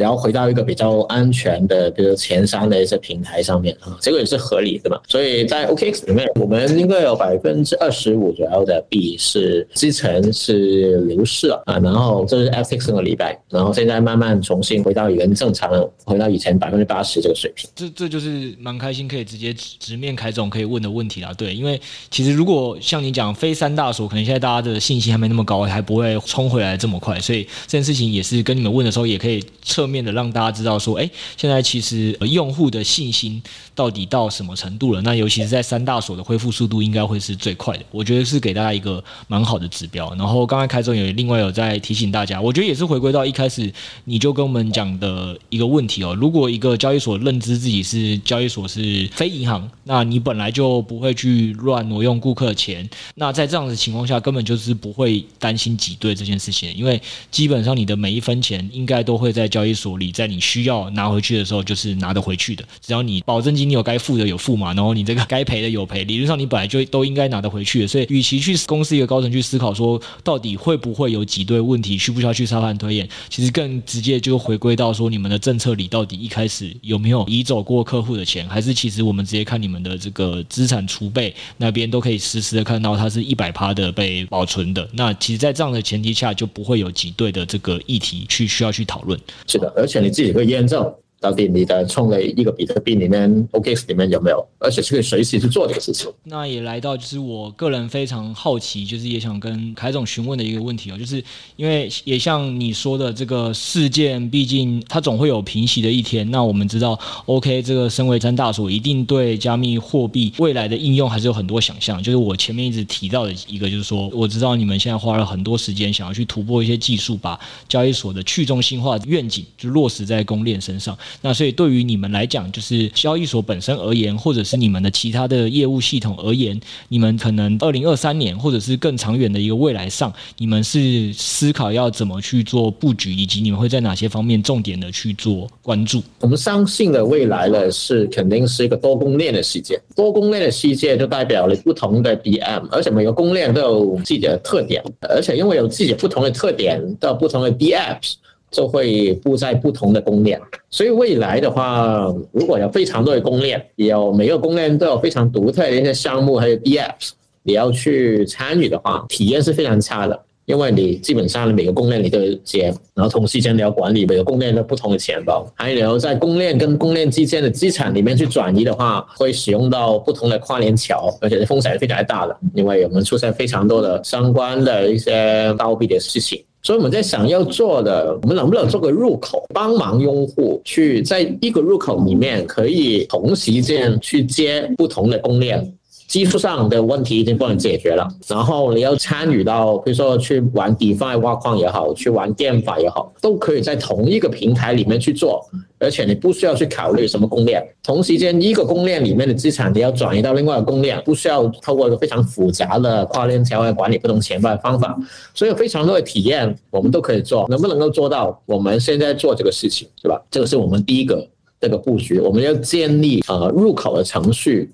然后回到一个比较安全的，比如前三的一些平台上面啊，这个也是合理的嘛。所以在 OKX 里面，我们应该有。百分之二十五左右的币是之前是流失了啊，然后这是 FTX 上个礼拜，然后现在慢慢重新回到原正常，回到以前百分之八十这个水平。这这就是蛮开心，可以直接直面凯总可以问的问题啦。对，因为其实如果像你讲非三大所，可能现在大家的信心还没那么高，还不会冲回来这么快，所以这件事情也是跟你们问的时候，也可以侧面的让大家知道说，哎，现在其实用户的信心到底到什么程度了？那尤其是在三大所的恢复速度应该。会是最快的，我觉得是给大家一个蛮好的指标。然后刚才凯总也另外有在提醒大家，我觉得也是回归到一开始你就跟我们讲的一个问题哦。如果一个交易所认知自己是交易所是非银行，那你本来就不会去乱挪用顾客的钱。那在这样的情况下，根本就是不会担心挤兑这件事情，因为基本上你的每一分钱应该都会在交易所里，在你需要拿回去的时候就是拿得回去的。只要你保证金你有该付的有付嘛，然后你这个该赔的有赔，理论上你本来就。都应该拿得回去的，所以与其去公司一个高层去思考说到底会不会有挤兑问题，需不需要去沙盘推演，其实更直接就回归到说你们的政策里到底一开始有没有移走过客户的钱，还是其实我们直接看你们的这个资产储备那边都可以实时的看到它是一百趴的被保存的。那其实，在这样的前提下，就不会有挤兑的这个议题去需要去讨论。是的，而且你自己会验证。到底你的充了一个比特币里面，OKX 里面有没有？而且是可以随时去做这个事情。那也来到就是我个人非常好奇，就是也想跟凯总询问的一个问题哦，就是因为也像你说的这个事件，毕竟它总会有平息的一天。那我们知道，OK，这个身为詹大所，一定对加密货币未来的应用还是有很多想象。就是我前面一直提到的一个，就是说我知道你们现在花了很多时间，想要去突破一些技术，把交易所的去中心化愿景就落实在公链身上。那所以对于你们来讲，就是交易所本身而言，或者是你们的其他的业务系统而言，你们可能二零二三年或者是更长远的一个未来上，你们是思考要怎么去做布局，以及你们会在哪些方面重点的去做关注？我们相信的未来呢，是肯定是一个多公链的世界。多公链的世界就代表了不同的 BM，而且每个公链都有自己的特点，而且因为有自己不同的特点，都有不同的 D Apps。就会布在不同的公链，所以未来的话，如果有非常多的公链，有每个公链都有非常独特的一些项目，还有 DApps，你要去参与的话，体验是非常差的。因为你基本上每个公链你都有钱，然后同时间你要管理每个公链的不同的钱包，还有在公链跟公链之间的资产里面去转移的话，会使用到不同的跨链桥，而且风险是非常大的，因为我们出现非常多的相关的一些倒闭的事情。所以我们在想要做的，我们能不能做个入口，帮忙用户去在一个入口里面可以同时间去接不同的公链。技术上的问题已经不能解决了，然后你要参与到，比如说去玩 DeFi 挖矿也好，去玩 GameFi 也好，都可以在同一个平台里面去做，而且你不需要去考虑什么公链。同时间，一个公链里面的资产你要转移到另外一个公链，不需要透过一个非常复杂的跨链桥来管理不同钱包的方法，所以非常多的体验我们都可以做，能不能够做到？我们现在做这个事情是吧？这个是我们第一个这个布局，我们要建立呃入口的程序。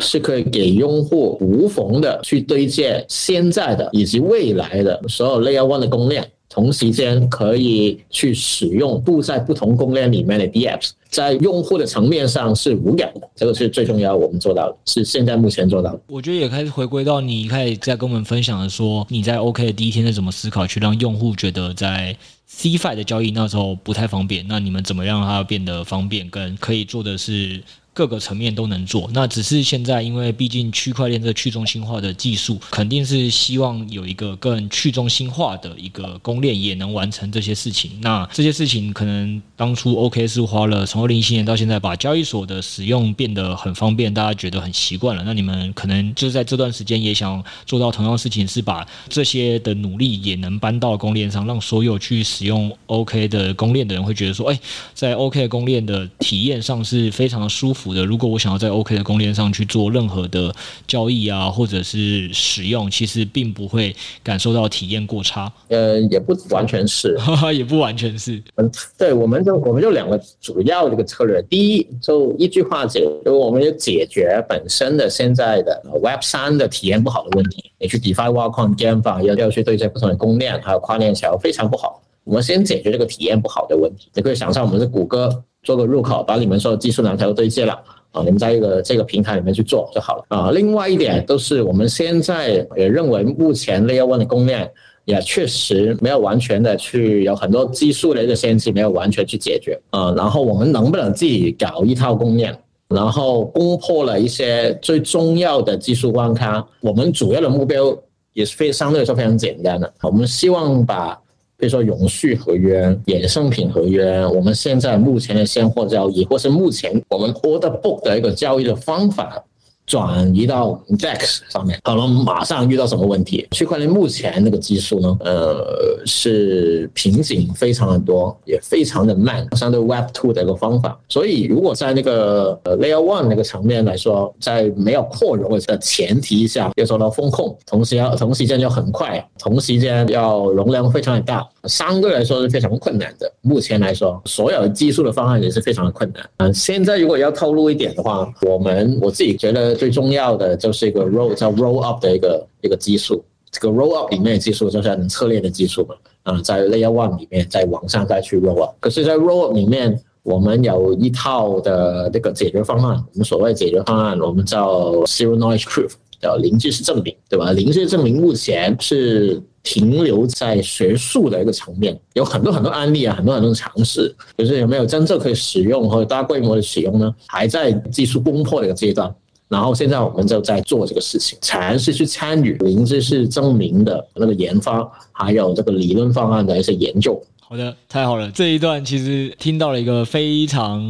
是可以给用户无缝的去对接现在的以及未来的所有 Layer One 的公链，同时间可以去使用布在不同公链里面的 DApps，在用户的层面上是无感的，这个是最重要我们做到的，是现在目前做到的。我觉得也开始回归到你一开始在跟我们分享的说，你在 OK 的第一天是怎么思考去让用户觉得在 CFI 的交易那时候不太方便，那你们怎么让它变得方便，跟可以做的是？各个层面都能做，那只是现在，因为毕竟区块链这个去中心化的技术，肯定是希望有一个更去中心化的一个公链也能完成这些事情。那这些事情可能当初 OK 是花了从二零一七年到现在，把交易所的使用变得很方便，大家觉得很习惯了。那你们可能就是在这段时间也想做到同样的事情，是把这些的努力也能搬到公链上，让所有去使用 OK 的公链的人会觉得说，哎，在 OK 公链的体验上是非常的舒服。的，如果我想要在 OK 的公链上去做任何的交易啊，或者是使用，其实并不会感受到体验过差。呃，也不完全是，也不完全是。嗯，对，我们就我们就两个主要这个策略。第一，就一句话解，就我们就解决本身的现在的 Web 三的体验不好的问题。你去 DeFi 挖矿、GameFi 要要去对接不同的公链，还有跨链桥，非常不好。我们先解决这个体验不好的问题。你可以想象，我们是谷歌。做个入口，把你们所有技术两条对接了啊，你们在一个这个平台里面去做就好了啊。另外一点都是我们现在也认为，目前 Layer One 的供应链也确实没有完全的去有很多技术的一个限制，没有完全去解决啊。然后我们能不能自己搞一套供应链，然后攻破了一些最重要的技术关卡？我们主要的目标也是非相对来说非常简单的，我们希望把。比如说永续合约、衍生品合约，我们现在目前的现货交易，或是目前我们 order book 的一个交易的方法。转移到 DEX 上面，可能马上遇到什么问题？区块链目前那个技术呢？呃，是瓶颈非常的多，也非常的慢，相对 Web Two 的一个方法。所以，如果在那个呃 Layer One 那个层面来说，在没有扩容的前提下，要做到风控，同时要同时间要很快，同时间要容量非常的大，相对来说是非常困难的。目前来说，所有技术的方案也是非常的困难。嗯，现在如果要透露一点的话，我们我自己觉得。最重要的就是一个 roll 叫 roll up 的一个一个技术，这个 roll up 里面的技术就是能侧链的技术嘛，啊，在 layer one 里面再往上再去 roll up，可是，在 roll up 里面，我们有一套的那个解决方案，我们所谓解决方案，我们叫 zero knowledge proof，叫零知识证明，对吧？零知识证明目前是。停留在学术的一个层面，有很多很多案例啊，很多很多的尝试，就是有没有真正可以使用或者大规模的使用呢？还在技术攻破的一个阶段。然后现在我们就在做这个事情，尝试去参与灵芝是证明的那个研发，还有这个理论方案的一些研究。好的，太好了！这一段其实听到了一个非常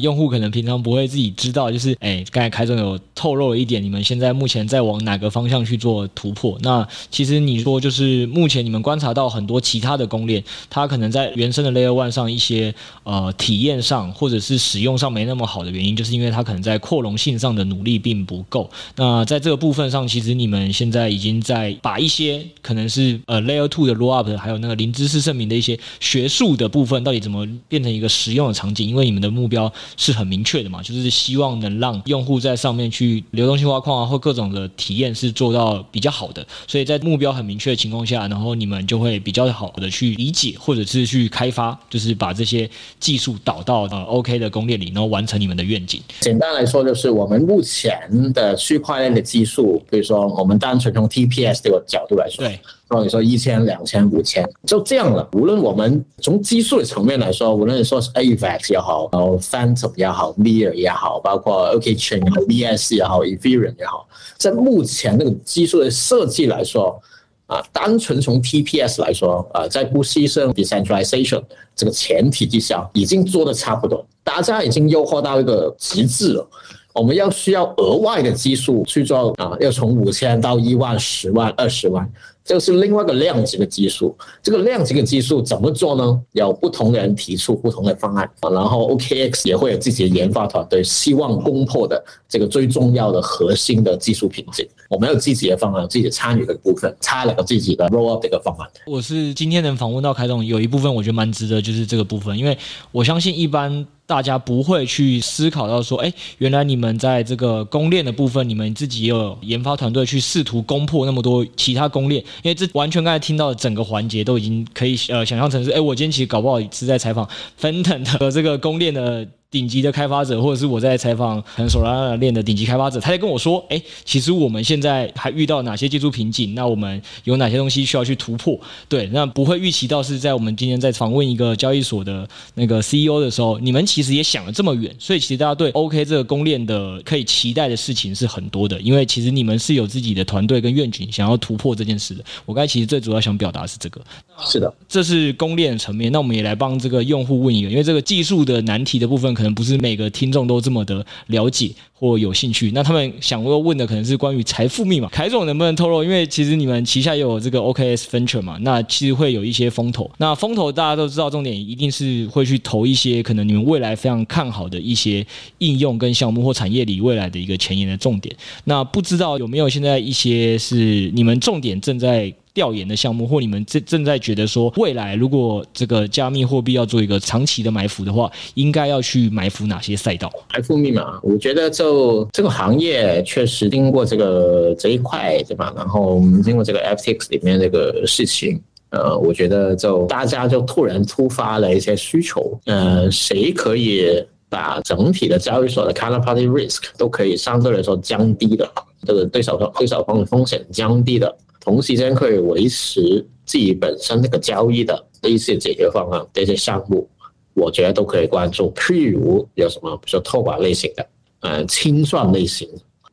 用户可能平常不会自己知道，就是哎，刚才凯总有透露了一点，你们现在目前在往哪个方向去做突破？那其实你说就是目前你们观察到很多其他的公链，它可能在原生的 Layer One 上一些呃体验上或者是使用上没那么好的原因，就是因为它可能在扩容性上的努力并不够。那在这个部分上，其实你们现在已经在把一些可能是呃 Layer Two 的 Roll Up 还有那个零知识证明的一些。学术的部分到底怎么变成一个实用的场景？因为你们的目标是很明确的嘛，就是希望能让用户在上面去流动性挖矿啊，或各种的体验是做到比较好的。所以在目标很明确的情况下，然后你们就会比较好的去理解，或者是去开发，就是把这些技术导到呃 OK 的公链里，然后完成你们的愿景。简单来说，就是我们目前的区块链的技术，比如说我们单纯从 TPS 这个角度来说，对。或者说一千、两千、五千，就这样了。无论我们从技术的层面来说，无论说是 AVAX 也好，然后 Phantom 也好，Near 也好，包括 OKChain 也好，BSC 也好，Ethereum 也好，在目前那个技术的设计来说，啊，单纯从 TPS 来说，啊，在不牺牲 decentralization 这个前提之下，已经做得差不多，大家已经优化到一个极致了。我们要需要额外的技术去做啊，要从五千到一万、十万、二十万，这个是另外一个量级的技术。这个量级的技术怎么做呢？有不同的人提出不同的方案，然后 OKX 也会有自己的研发团队，希望攻破的这个最重要的核心的技术瓶颈。我们有自己的方案，自己的参与的部分，插了个自己的 roll up 的一个方案。我是今天能访问到开动，有一部分我觉得蛮值得，就是这个部分，因为我相信一般。大家不会去思考到说，哎，原来你们在这个攻链的部分，你们自己也有研发团队去试图攻破那么多其他攻链，因为这完全刚才听到的整个环节都已经可以呃想象成是，哎，我今天其实搞不好是在采访芬腾的这个攻链的。顶级的开发者，或者是我在采访很 Solana 链的顶级开发者，他在跟我说：“哎，其实我们现在还遇到哪些技术瓶颈？那我们有哪些东西需要去突破？对，那不会预期到是在我们今天在访问一个交易所的那个 CEO 的时候，你们其实也想了这么远。所以其实大家对 OK 这个公链的可以期待的事情是很多的，因为其实你们是有自己的团队跟愿景，想要突破这件事的。我刚才其实最主要想表达的是这个，是的，这是公链层面。那我们也来帮这个用户问一个，因为这个技术的难题的部分。”可能不是每个听众都这么的了解或有兴趣，那他们想要问的可能是关于财富密码。凯总能不能透露？因为其实你们旗下也有这个 OKS Venture 嘛，那其实会有一些风投。那风投大家都知道，重点一定是会去投一些可能你们未来非常看好的一些应用跟项目或产业里未来的一个前沿的重点。那不知道有没有现在一些是你们重点正在调研的项目，或你们正正在觉得说，未来如果这个加密货币要做一个长期的埋伏的话，应该要去埋伏哪些赛道？埋伏密码，我觉得就这个行业确实经过这个这一块，对吧？然后我们经过这个 FTX 里面这个事情，呃，我觉得就大家就突然突发了一些需求，呃，谁可以把整体的交易所的 counterparty risk 都可以相对来说降低的，这个对手方对手方的风险降低的。同时间可以维持自己本身那个交易的一些解决方案，这些项目，我觉得都可以关注。譬如有什么，比如说托管类型的，呃，清算类型，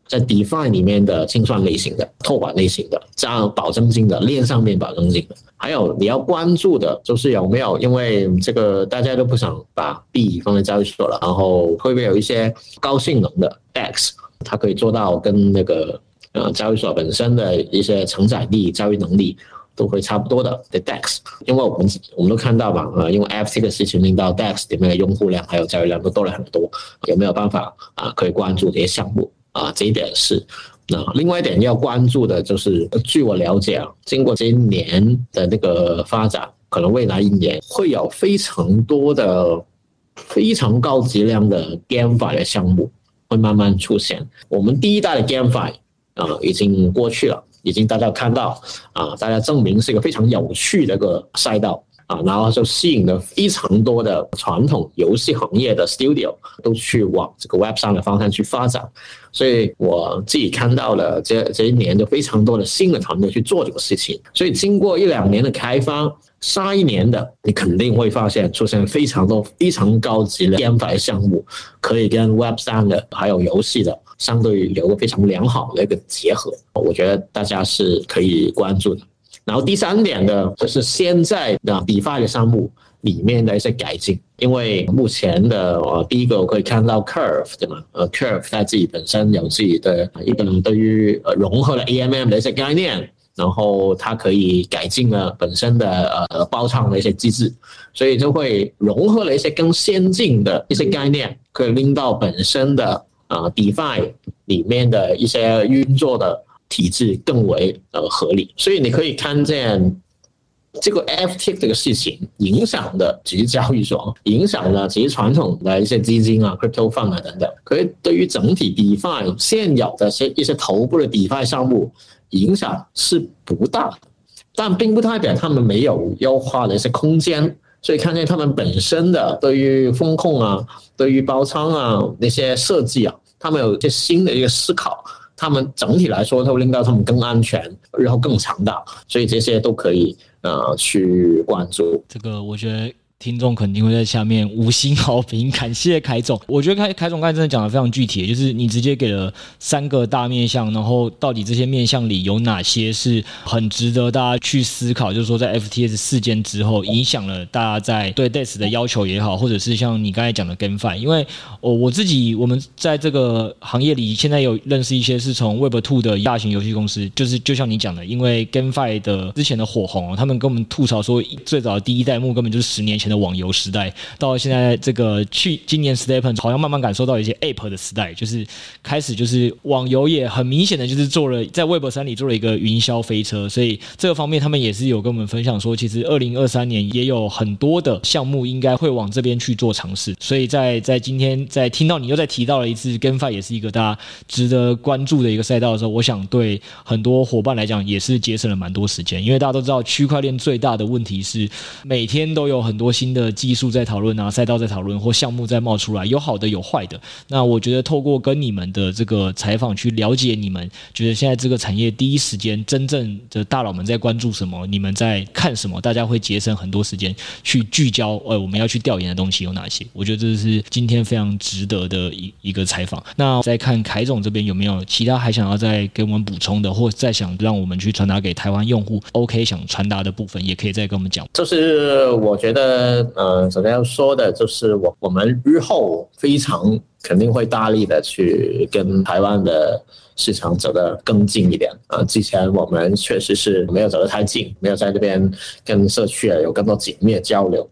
在 DeFi 里面的清算类型的，托管类型的，这样保证金的链上面保证金的，还有你要关注的就是有没有，因为这个大家都不想把币放在交易所了，然后会不会有一些高性能的 X，它可以做到跟那个。呃，交易所本身的一些承载力、交易能力都会差不多的。的 DEX，因为我们我们都看到嘛，呃，因为 FT 的事情令到 DEX 里面的用户量还有交易量都多了很多，有没有办法啊？可以关注这些项目啊？这一点是。那另外一点要关注的就是，据我了解啊，经过这一年的那个发展，可能未来一年会有非常多的非常高质量的 GameFi 的项目会慢慢出现。我们第一代的 GameFi。啊，已经过去了，已经大家看到啊，大家证明是一个非常有趣的一个赛道啊，然后就吸引了非常多的传统游戏行业的 studio 都去往这个 Web 三的方向去发展，所以我自己看到了这这一年就非常多的新的团队去做这个事情，所以经过一两年的开发，下一年的你肯定会发现出现非常多非常高级的端游项目，可以跟 Web 三的还有游戏的。相对于有个非常良好的一个结合，我觉得大家是可以关注的。然后第三点呢，就是现在的 DeFi 的项目里面的一些改进，因为目前的呃第一个我可以看到 Curve 对吗？呃，Curve 它自己本身有自己的一个对于呃融合了 AMM 的一些概念，然后它可以改进了本身的呃包仓的一些机制，所以就会融合了一些更先进的一些概念，可以拎到本身的。啊，DeFi 里面的一些运作的体制更为呃合理，所以你可以看见这个 FT 这个事情影响的只是交易所，影响了其实传统的一些基金啊、Crypto Fund 啊等等。可是对于整体 DeFi 现有的些一些头部的 DeFi 项目影响是不大的，但并不代表他们没有优化的一些空间。所以看见他们本身的对于风控啊、对于包仓啊那些设计啊。他们有一些新的一个思考，他们整体来说都会令到他们更安全，然后更强大，所以这些都可以呃去关注。这个我觉得。听众肯定会在下面五星好评，感谢凯总。我觉得凯凯总刚才真的讲的非常具体，就是你直接给了三个大面向，然后到底这些面向里有哪些是很值得大家去思考？就是说，在 FTS 事件之后，影响了大家在对 DEX 的要求也好，或者是像你刚才讲的 GameFi，因为我我自己我们在这个行业里现在有认识一些是从 Web Two 的大型游戏公司，就是就像你讲的，因为 GameFi 的之前的火红，他们跟我们吐槽说，最早的第一代目根本就是十年前的。网游时代到现在这个去今年 STEPN 好像慢慢感受到一些 App 的时代，就是开始就是网游也很明显的就是做了在 Web 三里做了一个云霄飞车，所以这个方面他们也是有跟我们分享说，其实二零二三年也有很多的项目应该会往这边去做尝试。所以在在今天在听到你又再提到了一次 GameFi 也是一个大家值得关注的一个赛道的时候，我想对很多伙伴来讲也是节省了蛮多时间，因为大家都知道区块链最大的问题是每天都有很多新新的技术在讨论啊，赛道在讨论，或项目在冒出来，有好的有坏的。那我觉得透过跟你们的这个采访去了解你们，觉得现在这个产业第一时间真正的大佬们在关注什么，你们在看什么，大家会节省很多时间去聚焦。呃，我们要去调研的东西有哪些？我觉得这是今天非常值得的一一个采访。那再看凯总这边有没有其他还想要再给我们补充的，或再想让我们去传达给台湾用户？OK，想传达的部分也可以再跟我们讲。就是我觉得，呃。嗯，首先要说的就是我我们日后非常肯定会大力的去跟台湾的市场走得更近一点啊。之前我们确实是没有走得太近，没有在这边跟社区啊有更多紧密的交流。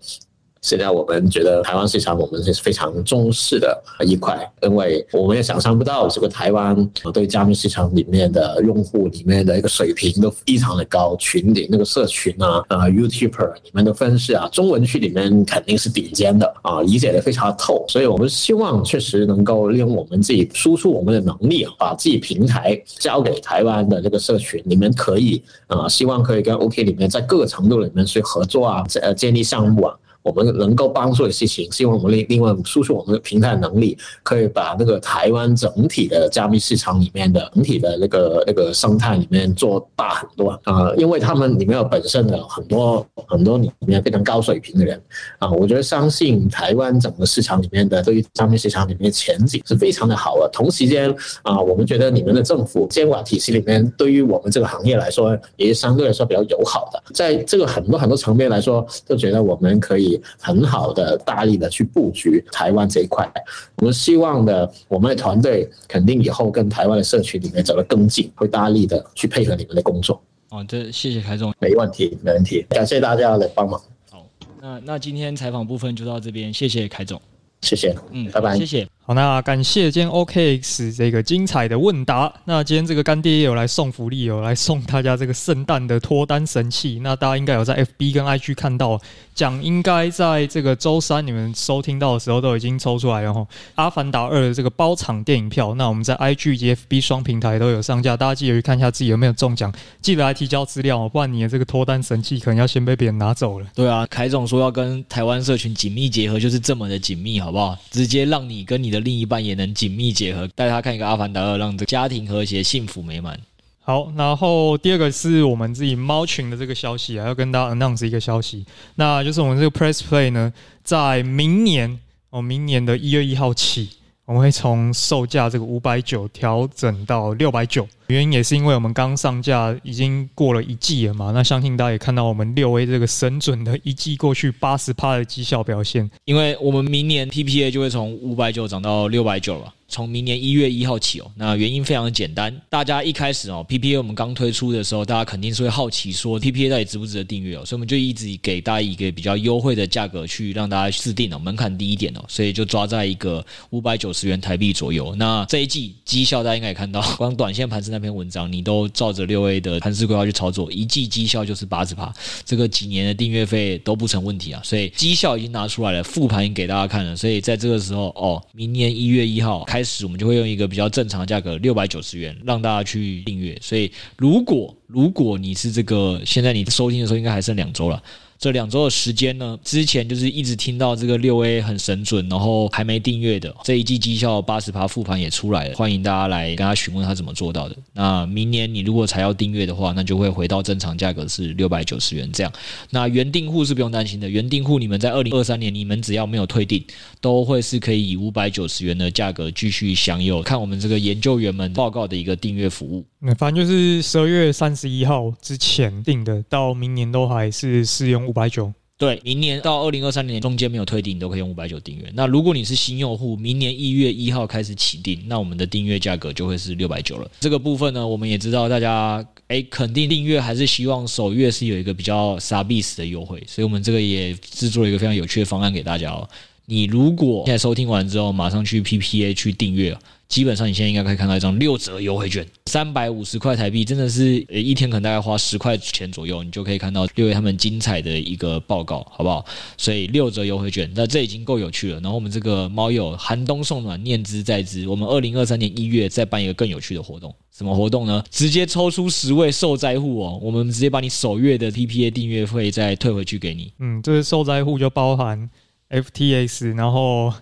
现在我们觉得台湾市场，我们是非常重视的一块，因为我们也想象不到这个台湾对加密市场里面的用户里面的一个水平都非常的高，群里那个社群啊，呃，YouTuber 里面的分析啊，中文区里面肯定是顶尖的啊，理解的非常透，所以我们希望确实能够利用我们自己输出我们的能力，把自己平台交给台湾的这个社群，你们可以啊，希望可以跟 OK 里面在各个程度里面去合作啊，呃，建立项目啊。我们能够帮助的事情，希望我们另另外输出我们的平台能力，可以把那个台湾整体的加密市场里面的整体的那个那个生态里面做大很多啊，因为他们里面有本身的很多很多里面非常高水平的人啊，我觉得相信台湾整个市场里面的对于加密市场里面前景是非常的好的。同时间啊，我们觉得你们的政府监管体系里面对于我们这个行业来说也是相对来说比较友好的，在这个很多很多层面来说，都觉得我们可以。很好的，大力的去布局台湾这一块。我们希望呢，我们的团队肯定以后跟台湾的社群里面走得更近，会大力的去配合你们的工作。哦，这谢谢凯总，没问题，没问题，感谢大家的帮忙。好，那那今天采访部分就到这边，谢谢凯总，谢谢，嗯，拜拜，谢谢。那感谢今天 OKX 这个精彩的问答。那今天这个干爹也有来送福利，有来送大家这个圣诞的脱单神器。那大家应该有在 FB 跟 IG 看到，讲应该在这个周三你们收听到的时候都已经抽出来了哈。阿凡达二的这个包场电影票，那我们在 IG 及 FB 双平台都有上架，大家记得去看一下自己有没有中奖，记得来提交资料，不然你的这个脱单神器可能要先被别人拿走了。对啊，凯总说要跟台湾社群紧密结合，就是这么的紧密，好不好？直接让你跟你的另一半也能紧密结合，带他看一个《阿凡达二》，让这个家庭和谐、幸福美满。好，然后第二个是我们自己猫群的这个消息啊，要跟大家 announce 一个消息，那就是我们这个 Press Play 呢，在明年哦，明年的一月一号起，我们会从售价这个五百九调整到六百九。原因也是因为我们刚上架已经过了一季了嘛，那相信大家也看到我们六 A 这个神准的一季过去八十趴的绩效表现，因为我们明年 PPA 就会从五百九涨到六百九了。从明年一月一号起哦，那原因非常的简单，大家一开始哦，PPA 我们刚推出的时候，大家肯定是会好奇说 PPA 到底值不值得订阅哦，所以我们就一直给大家一个比较优惠的价格去让大家试订哦，门槛低一点哦，所以就抓在一个五百九十元台币左右。那这一季绩效大家应该也看到，光短线盘势那篇文章，你都照着六 A 的盘式规划去操作，一季绩效就是八十趴，这个几年的订阅费都不成问题啊，所以绩效已经拿出来了，复盘已经给大家看了，所以在这个时候哦，明年一月一号开始，我们就会用。一个比较正常的价格，六百九十元，让大家去订阅。所以，如果如果你是这个，现在你收听的时候应该还剩两周了。这两周的时间呢，之前就是一直听到这个六 A 很神准，然后还没订阅的这一季绩效八十趴复盘也出来了，欢迎大家来跟他询问他怎么做到的。那明年你如果才要订阅的话，那就会回到正常价格是六百九十元这样。那原订户是不用担心的，原订户你们在二零二三年你们只要没有退订，都会是可以以五百九十元的价格继续享有看我们这个研究员们报告的一个订阅服务。那反正就是十二月三十一号之前订的，到明年都还是适用五百九。对，明年到二零二三年中间没有退订，你都可以用五百九订阅。那如果你是新用户，明年一月一号开始起订，那我们的订阅价格就会是六百九了。这个部分呢，我们也知道大家诶肯定订阅还是希望首月是有一个比较杀必死的优惠，所以我们这个也制作了一个非常有趣的方案给大家哦。你如果现在收听完之后，马上去 PPA 去订阅。基本上你现在应该可以看到一张六折优惠券，三百五十块台币，真的是呃一天可能大概花十块钱左右，你就可以看到六 A 他们精彩的一个报告，好不好？所以六折优惠券，那这已经够有趣了。然后我们这个猫友寒冬送暖，念之在兹，我们二零二三年一月再办一个更有趣的活动，什么活动呢？直接抽出十位受灾户哦，我们直接把你首月的 PPA 订阅费再退回去给你。嗯，这个受灾户就包含 FTX，然后。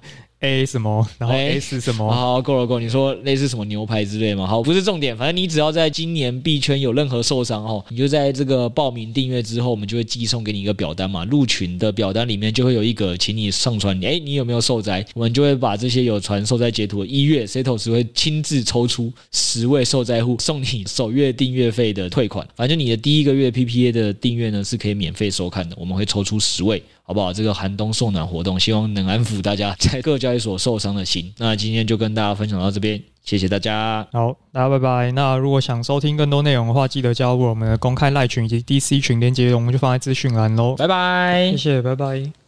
A 什么，然后 S 什么，欸、好，够了够了。你说类似什么牛排之类吗？好，不是重点，反正你只要在今年币圈有任何受伤哦，你就在这个报名订阅之后，我们就会寄送给你一个表单嘛。入群的表单里面就会有一个，请你上传，哎、欸，你有没有受灾？我们就会把这些有传受灾截图的，一月 Setos 会亲自抽出十位受灾户，送你首月订阅费的退款。反正你的第一个月 PPA 的订阅呢是可以免费收看的，我们会抽出十位。好不好？这个寒冬送暖活动，希望能安抚大家在各交易所受伤的心。那今天就跟大家分享到这边，谢谢大家。好，大家拜拜。那如果想收听更多内容的话，记得加入我们的公开赖群以及 DC 群，连接我们就放在资讯栏喽。拜拜，谢谢，拜拜。